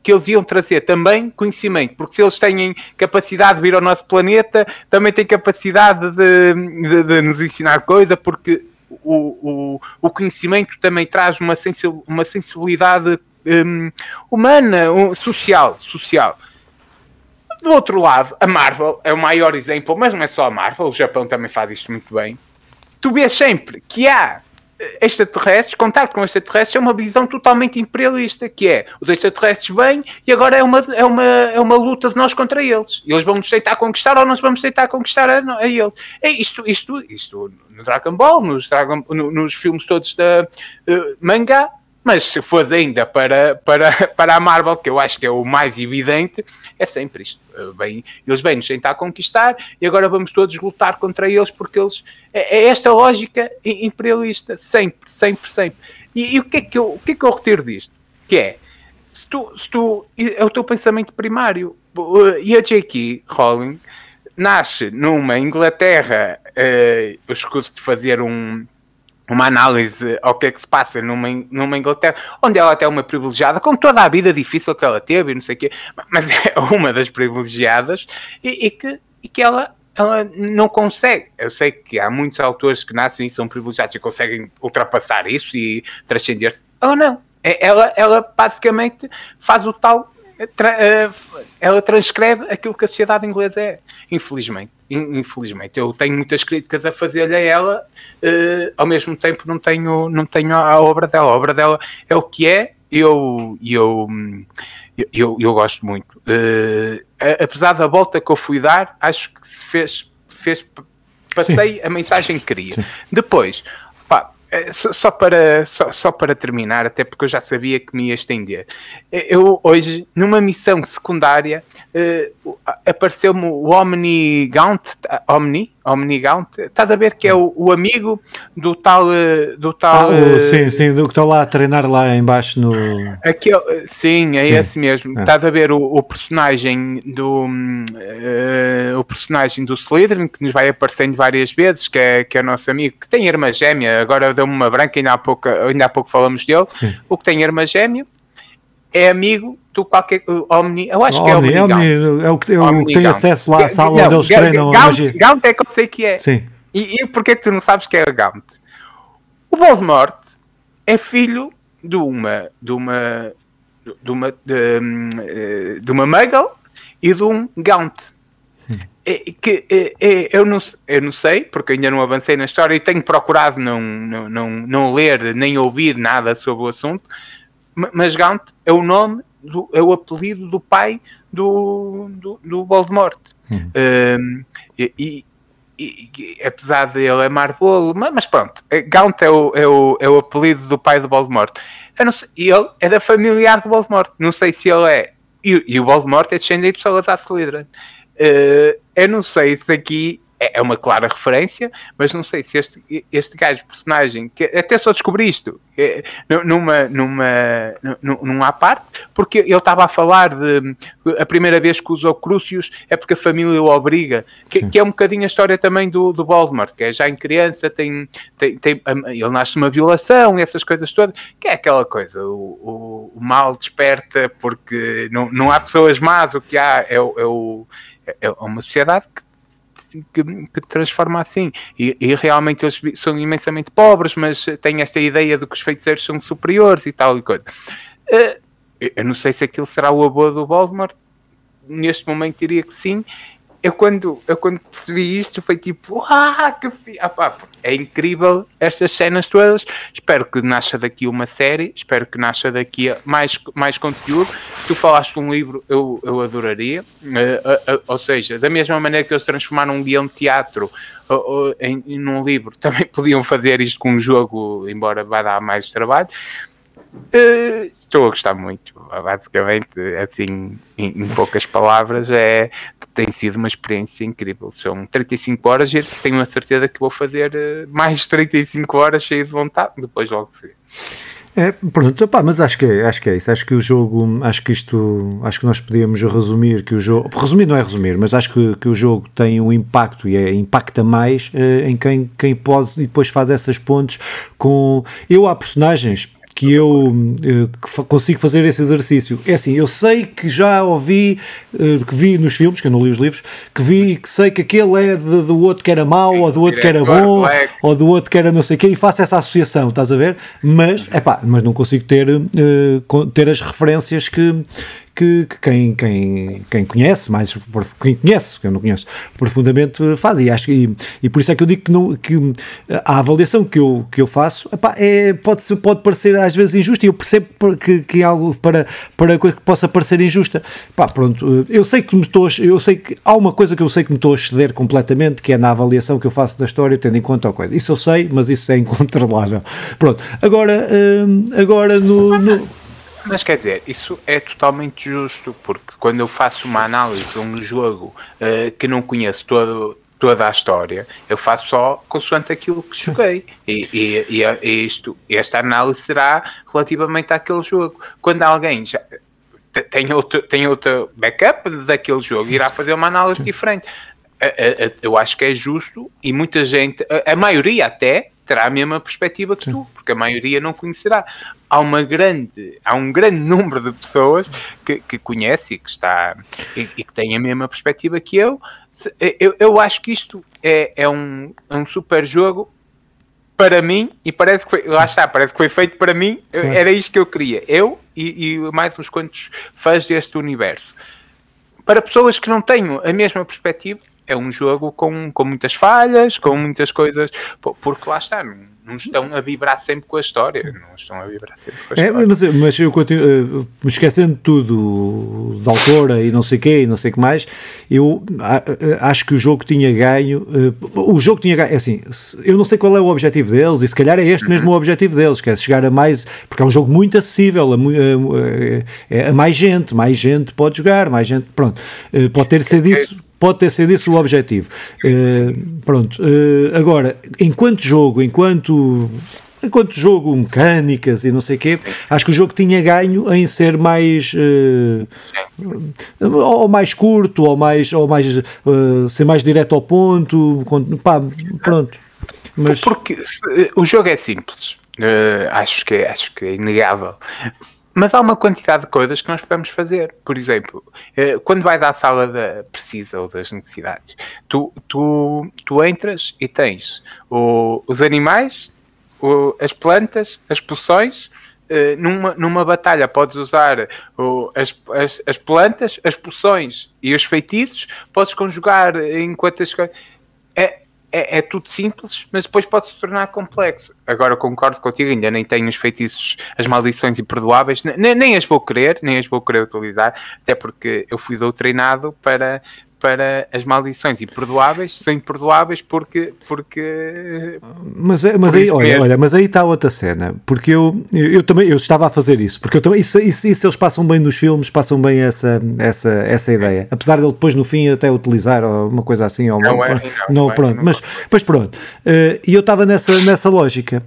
que eles iam trazer também conhecimento, porque se eles têm capacidade de vir ao nosso planeta, também têm capacidade de, de, de nos ensinar coisa, porque o, o, o conhecimento também traz uma sensibilidade um, humana, um, social, social. Do outro lado, a Marvel é o maior exemplo, mas não é só a Marvel, o Japão também faz isto muito bem. Tu vês sempre que há eh, extraterrestres, contato com extraterrestres é uma visão totalmente imperialista, que é os extraterrestres vêm e agora é uma, é uma, é uma luta de nós contra eles. Eles vão nos tentar conquistar ou nós vamos tentar conquistar a, a eles. É isto, isto, isto no Dragon Ball, nos, Dragon, no, nos filmes todos da uh, mas se fosse ainda para, para, para a Marvel, que eu acho que é o mais evidente, é sempre isto. Bem, eles vêm nos tentar conquistar e agora vamos todos lutar contra eles porque eles. É, é esta lógica imperialista, sempre, sempre, sempre. E, e, o, que é que eu, o que é que eu retiro disto? Que é, se tu, se tu, é o teu pensamento primário. E a J.K. Rowling nasce numa Inglaterra, uh, eu escuso de fazer um uma análise ao que é que se passa numa, numa Inglaterra, onde ela até é uma privilegiada, com toda a vida difícil que ela teve e não sei o quê, mas é uma das privilegiadas e, e, que, e que ela, ela não consegue. Eu sei que há muitos autores que nascem e são privilegiados e conseguem ultrapassar isso e transcender-se. Ela não. É, ela, ela basicamente faz o tal eh, ela transcreve aquilo que a sociedade inglesa é, infelizmente. Infelizmente, eu tenho muitas críticas a fazer-lhe a ela, uh, ao mesmo tempo não tenho, não tenho a obra dela. A obra dela é o que é, eu, eu, eu, eu gosto muito. Uh, apesar da volta que eu fui dar, acho que se fez, fez passei Sim. a mensagem que queria. Sim. Depois, é, só, para, só, só, para terminar, até porque eu já sabia que me ia estender. Eu hoje, numa missão secundária, uh, apareceu-me o Omni Gaunt, Omni, Omnigaunt, estás a ver que é o, o amigo do tal. eh, Do tal Ah, o- eh, sim, sim, do que está lá a treinar lá embaixo no. Aquele, sim, é Sim. esse mesmo. É. Estás a ver o, o personagem do eh, o personagem do Slytherin que nos vai aparecendo várias vezes, que é, que é nosso amigo, que tem irmã gêmea, agora deu-me uma branca, ainda há pouco, ainda há pouco falamos dele. Sim. O que tem irmã gêmea é amigo do qualquer Omni, eu acho que é Omni. Omni, é o que, é o que tem acesso lá à sala não, onde eles treinam Gaunt- magia. Gaunt é que eu sei que é. Sim. E, e porquê que tu não sabes que é Gaunt? O Voldemort é filho de uma de uma de uma de, eh, de uma Muggle e de um Gaunt. É, que, é, é, eu, não, eu não sei, porque ainda não avancei na história e tenho procurado não, não, não, não ler nem ouvir nada sobre o assunto, ma- mas Gaunt é o nome, do, é o apelido do pai do, do, do Voldemort. Um, e, e- e- e apesar de ele amar bolo, ma- mas, pronto, eh, Gaunt é o, é, o, é o apelido do pai do Voldemort. Eu não sei, e ele é da familiar do Voldemort. Não sei se ele é. E, e o Voldemort é descendente de Salazar Slytherin. Eh, eu não sei se aqui é é uma clara referência, mas não sei se este, este gajo, personagem, que até só descobri isto nu- numa, numa, num, à parte, porque ele estava a falar de a primeira vez que usou Crucius é porque a família o obriga, que, que é um bocadinho a história também do, do Voldemort, que é já em criança, tem, tem, tem- ele nasce numa violação e essas coisas todas, que é aquela coisa, o, o, o mal desperta porque não, não há pessoas más, o que há é, o- é, o- é uma sociedade que que, que transforma assim. E, e realmente eles são imensamente pobres, mas têm esta ideia de que os feiticeiros são superiores e tal e coisa. Eh, eu não sei se aquilo será o avô do Voldemort. Neste momento diria que sim. Eu quando, eu quando percebi isto foi tipo, ah, que fi... ah, pá, é incrível estas cenas todas. Espero que nasça daqui uma série, espero que nasça daqui mais, mais conteúdo. Tu falaste um livro, eu, eu adoraria. Eh, eh, eh, ou seja, da mesma maneira que eles transformaram um guião de teatro em, num livro, também podiam fazer isto com um jogo, embora vá dar mais trabalho. Estou a gostar muito, basicamente, assim, em, em poucas palavras, é, tem sido uma experiência incrível. São 35 horas e tenho a certeza que vou fazer eh, mais 35 horas cheio de vontade, depois logo se. É, pronto, mas acho que, é, acho que é isso. Acho que o jogo, acho que isto, acho que nós podíamos resumir que o jogo, resumir não é resumir, mas acho que, que o jogo tem um impacto e é, impacta mais eh, em quem, quem pode e depois faz essas pontes com. Eu há personagens que eu eh, que consigo fazer esse exercício. É assim, eu sei que já ouvi, eh, que vi nos filmes, que eu não li os livros, que vi que sei que aquele é de- do outro que era mau, ou do outro que era bom, Black. ou do outro que era não sei o quê, e faço essa associação, estás a ver? Mas, epá, mas não consigo ter, eh, ter as referências que, que, que quem, quem, quem conhece, mais quem conhece, que eu não conheço, profundamente faz. E, acho, e, e por isso é que eu digo que, não, que a avaliação que eu, que eu faço epá, é, pode, pode parecer às vezes injusta, e eu percebo que, que é algo para, para coisa que possa parecer injusta. Pá, pronto, eu sei que me estou, eu sei que há uma coisa que eu sei que me estou a exceder completamente, que é na avaliação que eu faço da história, tendo em conta a coisa. Isso eu sei, mas isso é incontrolável. Pronto, agora, hum, agora no- no Mas quer dizer, isso é totalmente justo, porque quando eu faço uma análise de um jogo eh, que não conheço todo, toda a história, eu faço só consoante aquilo que joguei. E, e, e, e isto, esta análise será relativamente àquele jogo. Quando alguém já te- tem outro, tem outro backup daquele jogo, irá fazer uma análise diferente. Eu acho que é justo e muita gente, a maioria até, terá a mesma perspectiva que tu, porque a maioria não conhecerá. Há uma grande, há um grande número de pessoas que, que conhece e que está e, e que tem a mesma perspectiva que eu. Eu, eu acho que isto é, é um, é um super jogo para mim e parece que foi, lá está, parece que foi feito para mim, era isto que eu queria, eu e, e mais uns quantos fãs deste universo. Para pessoas que não tenham a mesma perspectiva, é um jogo com, com muitas falhas, com muitas coisas, po- porque lá está, não, não estão a vibrar sempre com a história, não estão a vibrar sempre com a É, história. mas, mas eu continuo, eh, me esquecendo de tudo, da autora e não sei quê, e não sei o que mais, eu acho que o jogo tinha ganho, eh, o jogo tinha ganho, é assim, eu não sei qual é o objetivo deles, e se calhar é este mesmo o objetivo deles, que é chegar a mais, porque é um jogo muito acessível, a, a- a- a mais gente, mais gente pode jogar, mais gente, pronto, eh, pode ter sido isso pode ter sido esse o objetivo. Uh, pronto, uh, agora, enquanto jogo, enquanto enquanto jogo, mecânicas e não sei o quê, acho que o jogo tinha ganho em ser mais uh, ou mais curto, ou mais, ou mais uh, ser mais direto ao ponto, pá, pronto. Mas... Porque o jogo é simples, uh, acho, que é, acho que é inegável. Mas há uma quantidade de coisas que nós podemos fazer. Por exemplo, quando vais à sala da precisa ou das necessidades, tu, tu, tu entras e tens o, os animais o, as plantas, as poções. Uh, numa, numa batalha podes usar as, as, as, plantas, as poções e os feitiços, podes conjugar em quantas é, é, é, tudo simples, mas depois pode se tornar complexo. Agora concordo contigo, ainda nem tenho os feitiços, as maldições imperdoáveis, nem, nem as vou querer, nem as vou querer utilizar, até porque eu fui doutrinado para, para as maldições imperdoáveis são imperdoáveis porque. porque mas é, mas aí, olha, olha, mas aí está outra cena, porque eu, eu, eu, também eu estava a fazer isso, porque eu também, isso, isso, isso, eles passam bem nos filmes, passam bem essa, essa, essa ideia, apesar de ele depois no fim até utilizar uma coisa assim, ou não, não, é, não, não, pronto, mas, mas pronto, uh, e eu estava nessa, nessa lógica.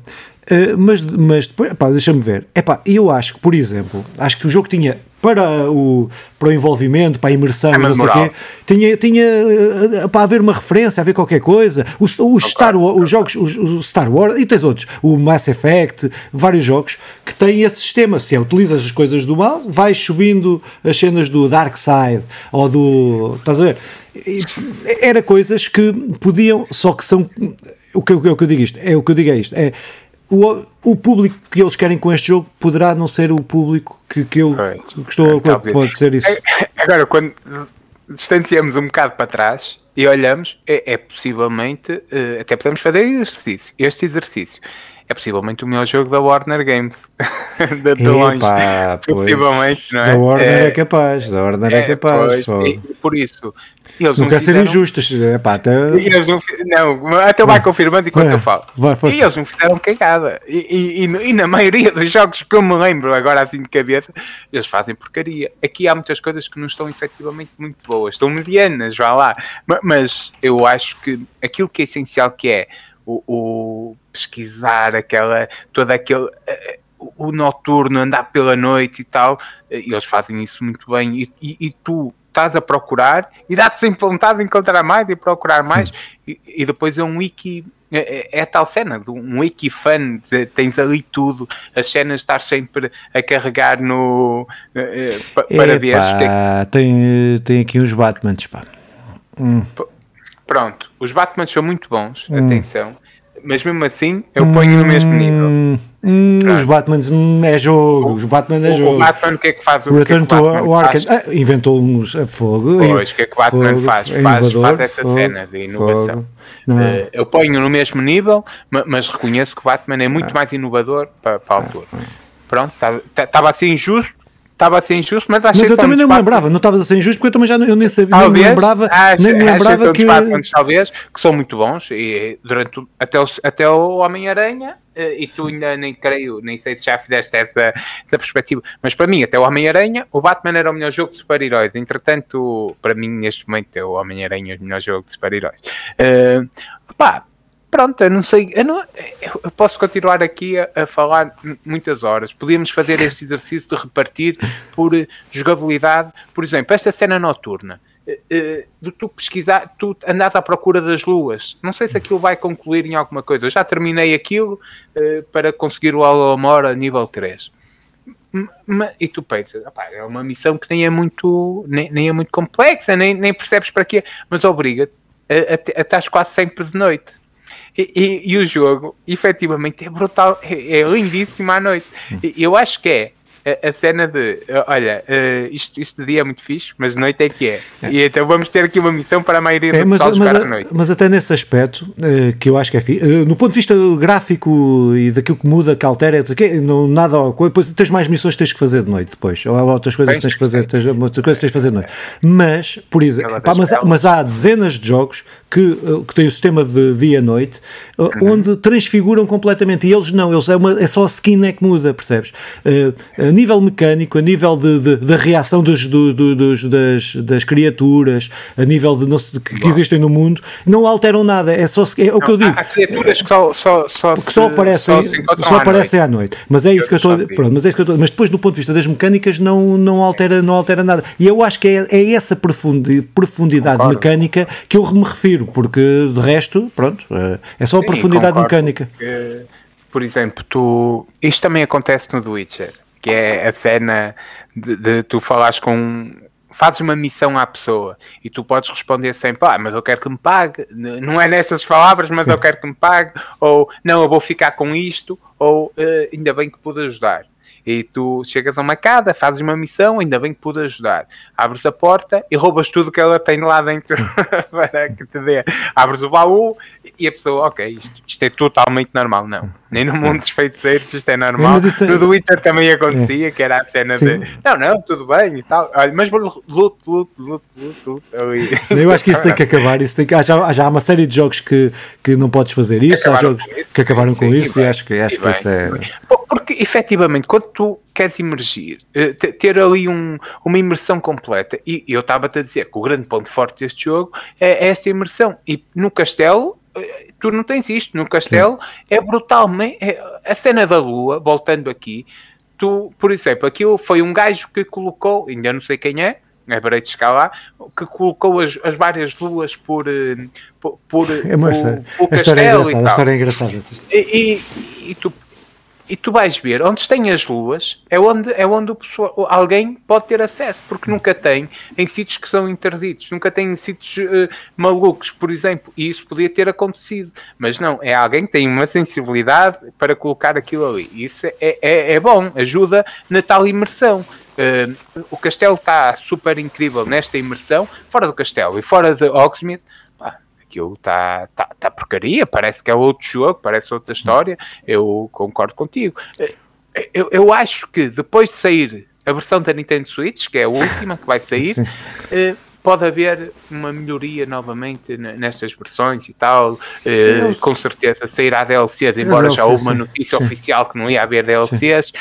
Uh, mas, mas depois, deixa-me ver. Epá, eu acho que, por exemplo, acho que o jogo tinha para o, para o envolvimento, para a imersão, é não sei o quê, tinha, tinha eh, para haver uma referência, haver qualquer coisa. O, o okay. Star os jogos, o, Star Wars, e tens outros, o Mass Effect, vários jogos que têm esse sistema. Se é, utilizas as coisas do mal, vais subindo as cenas do Dark Side ou do. Estás a ver? Era coisas que podiam, só que são. O que, o que eu digo isto? É o que eu digo é isto. É, o, o público que eles querem com este jogo poderá não ser o público que, que eu que estou a é, pode ser isso. Agora, quando distanciamos um bocado para trás e olhamos, é, é possivelmente, uh, até podemos fazer exercício, este exercício é possivelmente o melhor jogo da Warner Games. de, de longe. Possivelmente, não é? Da Warner é, é capaz, da Warner é, é capaz. Pois, por isso, eles não, não quer ser injustos. Epá, até... Eles não, não, até vai confirmando enquanto eu falo. Vai, e eles não fizeram cagada. E, e, e, na maioria dos jogos que eu me lembro, agora assim de cabeça, eles fazem porcaria. Aqui há muitas coisas que não estão efetivamente muito boas, estão medianas, vá lá. Mas eu acho que aquilo que é essencial que é o, o pesquisar aquela, todo aquele eh, o noturno, andar pela noite e tal, eh, e eles fazem isso muito bem, e, e, e tu estás a procurar e dá-te sempre vontade de encontrar mais e procurar mais, e, e, depois é um wiki. É, é, é tal cena, um wiki fan, tens ali tudo, as cenas estar sempre a carregar no eh, para ver. É tem, tem aqui uns Batmans, pá. Hum. Pronto, os Batman são muito bons, hum. atenção, mas mesmo assim eu ponho no mesmo nível. Hum, hum os Batmans é jogo, o, os Batman é jogo. O Batman o que é que faz? O Return que é que o Arkham ah, inventou uns a fogo. Pois, o que é que o Batman fogo, faz? É faz, faz essa fogo, cena de inovação. Uh, eu ponho no mesmo nível, mas reconheço que o Batman é muito ah. mais inovador para, para a altura. Ah. Pronto, estava tá, tá, assim injusto, estava a ser injusto, mas achei Mas eu também não me lembrava, não estava a ser injusto porque eu também já não, eu nem sabia, talvez, nem me lembrava, acho, nem me lembrava que... Batmans, talvez, que são muito bons e durante até o, até o Homem-Aranha eh, e tu ainda nem creio, nem sei se já fizeste essa, essa perspectiva, mas para mim, até o Homem-Aranha, o Batman era o melhor jogo de super-heróis. Entretanto, para mim, neste momento, é o Homem-Aranha o melhor jogo de super-heróis. Uh, pá, pronto, eu não sei, eu, não, eu posso continuar aqui a, a, falar muitas horas. Podíamos fazer este exercício de repartir por jogabilidade, por exemplo, esta cena noturna. Uh, de tu pesquisar, tu andas à procura das luas. Não sei se aquilo vai concluir em alguma coisa. Eu já terminei aquilo uh, para conseguir o Alomora nível 3. E tu pensas, é uma missão que nem é muito, nem, nem é muito complexa, nem, nem percebes para quê, mas obriga-te a, a, a estás quase sempre de noite. E, e, e, o jogo, efetivamente, é brutal, é, é lindíssimo à noite. Eu acho que é a, a cena de olha, uh, isto, isto de dia é muito fixe, mas de noite é que é. é. E então vamos ter aqui uma missão para a maioria é, do mas, pessoal mas, à noite. Mas até nesse aspecto, uh, que eu acho que é fixe, uh, no ponto de vista gráfico e daquilo que muda, que altera, que, não, nada, depois tens mais missões que tens que fazer de noite depois, ou outras coisas que tens que fazer, tens, outras coisas que tens que fazer de noite. Mas, por exemplo, pá, mas, mas, há dezenas de jogos que, que têm o sistema de dia-noite, uhum. onde transfiguram completamente, e eles não, eles é, uma, é só a skin é que muda, percebes? Nível mecânico, a nível da reação dos, do, do, dos, das, das criaturas, a nível de, não, que, que existem no mundo, não alteram nada. É só é o que eu digo. Há criaturas que só, só, só, que só aparecem, só, só aparecem à noite. Mas é isso que eu estou. Pronto, mas é isso que eu estou. Mas depois, do ponto de vista das mecânicas, não, não, altera, não altera nada. E eu acho que é, é essa profundidade concordo. mecânica que eu me refiro, porque de resto, pronto, é, é só a profundidade mecânica. Porque, por exemplo, tu. Isto também acontece no The Witcher, que é a cena de, de tu falares com fazes uma missão à pessoa e tu podes responder sempre, ah, mas eu quero que me pague, não é nessas palavras, mas eu quero que me pague, ou não, eu vou ficar com isto, ou uh, ainda bem que pude ajudar. E tu chegas a uma casa, fazes uma missão, ainda bem que pude ajudar. Abres a porta e roubas tudo que ela tem lá dentro para que te dê. Abres o baú e a pessoa, ok, isto, isto é totalmente normal. Não, nem no mundo dos feiticeiros isto é normal. Mas isto é... No The Witcher também acontecia, que era a cena Sim. de não, não, tudo bem e tal. Olha, mas luto, luto, luto, luto. Eu acho que isso tem que acabar. Isso tem que, já, já há uma série de jogos que, que não podes fazer isso, há jogos isso, que acabaram com isso e, acho que, acho que isso é. Porque efetivamente, quando tu queres imergir, eh, ter ali um, uma imersão completa, e eu estava-te a dizer que o grande ponto forte deste jogo é esta imersão. E no castelo, tu não tens isto. No castelo Sim. é brutalmente. É, a cena da lua, voltando aqui, tu, por exemplo, aquilo foi um gajo que colocou, ainda não sei quem é, é para de escalar, que colocou as, as várias luas por, eh, por, por, é por, por história é engraçada, a história é engraçada. E, e, e, tu e tu vais ver onde tem as luas é onde, é onde o pessoal, alguém pode ter acesso, porque nunca tem em sítios que são interditos, nunca tem em sítios uh, malucos, por exemplo, e isso podia ter acontecido, mas não, é alguém que tem uma sensibilidade para colocar aquilo ali. Isso é, é, é bom, ajuda na tal imersão. Uh, o castelo está super incrível nesta imersão, fora do castelo e fora de Hogsmeade aquilo está tá, tá porcaria, parece que é outro jogo, parece outra história, eu concordo contigo. Eh, eu, eu acho que depois de sair a versão da Nintendo Switch, que é a última que vai sair, eh, pode haver uma melhoria novamente nestas versões e tal. Uh, com certeza sairá DLCs, embora já houve uma notícia sim. oficial que não ia haver DLCs.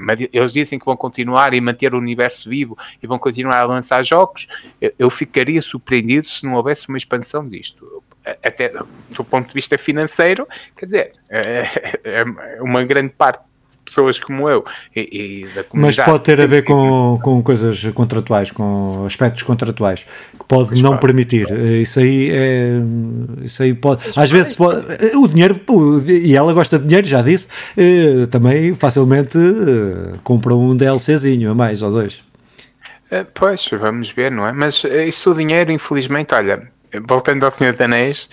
Mas eles dizem que vão continuar e manter o universo vivo e vão continuar a lançar jogos, eu, eu ficaria surpreendido se não houvesse uma expansão disto. Até do ponto de vista financeiro, quer dizer, é, é, é uma grande parte pessoas como eu e, e da comunidade. Mas pode ter a ver com, com coisas contratuais, com aspectos contratuais, que pode Mas não pode, permitir. Pode. Isso aí é. Isso aí pode. Mas às vezes pode. O dinheiro, e ela gosta de dinheiro, já disse, eh, também facilmente eh, compra um DLCzinho a mais ou dois. Eh, pois, vamos ver, não é? Mas isso do dinheiro, infelizmente, olha, voltando ao Senhor dos Anéis,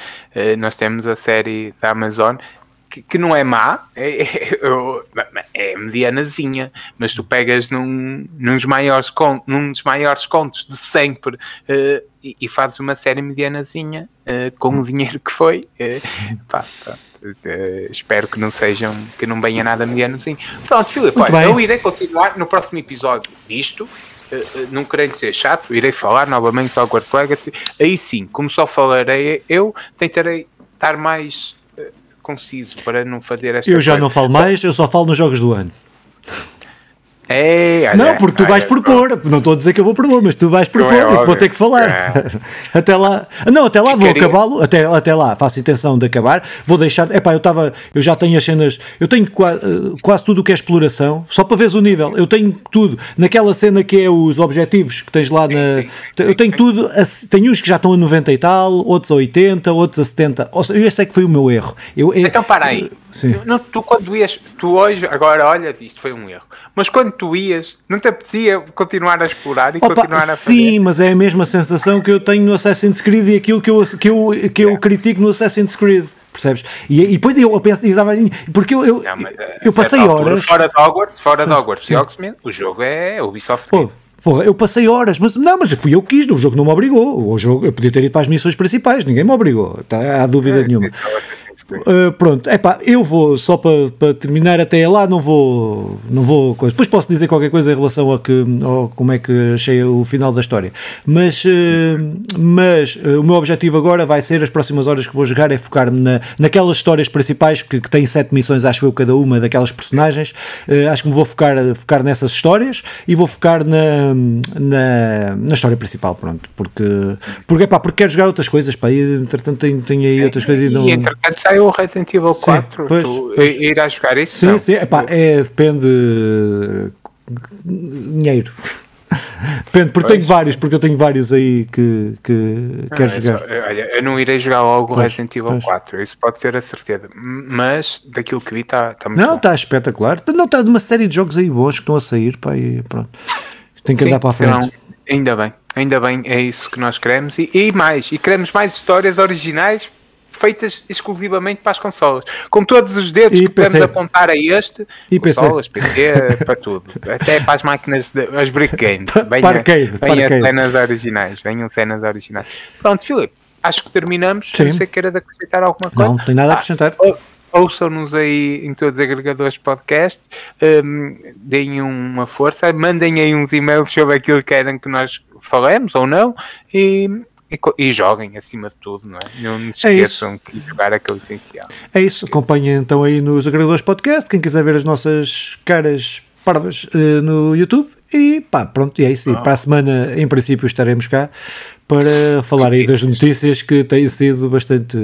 nós temos a série da Amazon que, que não é má, é, é, é, medianazinha, mas tu pegas num, nos maiores con, num dos maiores contos de sempre uh, e, e, fazes uma série medianazinha uh, com o dinheiro que foi. Uh, pá, pá. Uh, espero que não sejam, que não venha nada medianozinho. Pronto, Filipe, olha, eu irei continuar no próximo episódio disto. Uh, não querendo ser chato, irei falar novamente do Hogwarts Legacy. Aí sim, como só falarei eu, tentarei estar mais conciso para não fazer esta Eu já coisa. não falo mais, eu só falo nos jogos do ano. Ei, olha, não, porque tu olha, vais propor, não estou a dizer que eu vou propor, mas tu vais propor é e vou ter que falar. É. até lá, não, até lá vou acabá-lo, até, até lá faço intenção de acabar. Vou deixar, epá, eu estava, eu já tenho as cenas, eu tenho quase, quase tudo o que é exploração, só para veres o nível. Eu tenho tudo naquela cena que é os objetivos que tens lá na. Sim, sim, eu tenho sim. tudo, tenho uns que já estão a 90 e tal, outros a 80, outros a 70. Ou seja, esse é que foi o meu erro. Eu, eu, então, para aí. Sim. Não, tu quando ias, tu hoje, agora olhas, isto foi um erro. Mas quando tu ias, não te apetecia continuar a explorar e Opa, continuar a Sim, fazer? mas é a mesma sensação que eu tenho no Assassin's Creed e aquilo que eu, que eu, que eu é. critico no Assassin's Creed. Percebes? E, e depois eu penso, porque eu, eu, não, mas, eu passei horas. Fora de Hogwarts, fora de Hogwarts Oxford, o jogo é Ubisoft. Pô, Porra, eu passei horas, mas não, mas fui eu que quis, o jogo não me obrigou. O jogo, eu podia ter ido para as missões principais, ninguém me obrigou, tá, há dúvida é, nenhuma. Uh, pronto, é pá, eu vou só para, para terminar até lá, não vou, não vou coisa. Depois posso dizer qualquer coisa em relação a que, ao, como é que achei o final da história. Mas, uh, mas uh, o meu objetivo agora vai ser as próximas horas que vou jogar é focar-me na, naquelas histórias principais que, que têm sete missões, acho eu, cada uma daquelas personagens. acho que me vou focar, focar nessas histórias e vou focar na, na, na história principal, pronto, porque, porque, epá, porque quero jogar outras coisas, pá, e entretanto tenho, tenho aí outras coisas e, não... e entretanto sai o Resident Evil 4, sim, pois, tu pois. irás jogar isso? Sim, não? sim, epá, é, depende dinheiro. Depende, porque pois. tenho vários, porque eu tenho vários aí que, que quero é jogar. olha, eu não irei jogar logo o Resident Evil pois. 4, isso pode ser a certeza. Mas daquilo que vi está tá muito Não, está espetacular. Não, está de uma série de jogos aí bons que estão a sair, pá, e pronto. Tem que Sim, andar para a frente. Não, ainda bem, ainda bem, é isso que nós queremos. E, e mais, e queremos mais histórias originais feitas exclusivamente para as consolas. Com todos os dedos e que PC. podemos apontar a este, e consolas, PC, PC para tudo. Até para as máquinas, de, as brick games. Venha, arcade, venha cenas originais. Venham cenas originais. Pronto, Filipe, acho que terminamos. Sim. Não sei se queira acrescentar alguma coisa. Não, tem nada a ah, acrescentar. Ah, ouçam-nos aí em todos os agregadores de podcast, um, deem uma força, mandem aí uns e-mails sobre aquilo que querem que nós falemos ou não e e, e, joguem acima de tudo, não é? Não se é esqueçam é que jogar é que é o essencial. É isso, acompanhem então aí nos agregadores podcast, quem quiser ver as nossas caras pardas uh, no YouTube e pá, pronto, e é isso. E para a semana, em princípio, estaremos cá para falar aí das notícias que têm sido bastante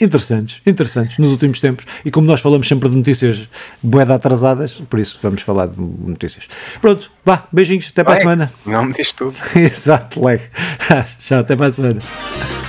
interessantes, interessantes nos últimos tempos. E como nós falamos sempre de notícias boeda atrasadas, por isso vamos falar de notícias. Pronto, vá, beijinhos, até para a semana. Não me diz tudo. Exato, leg. Tchau, até para a semana.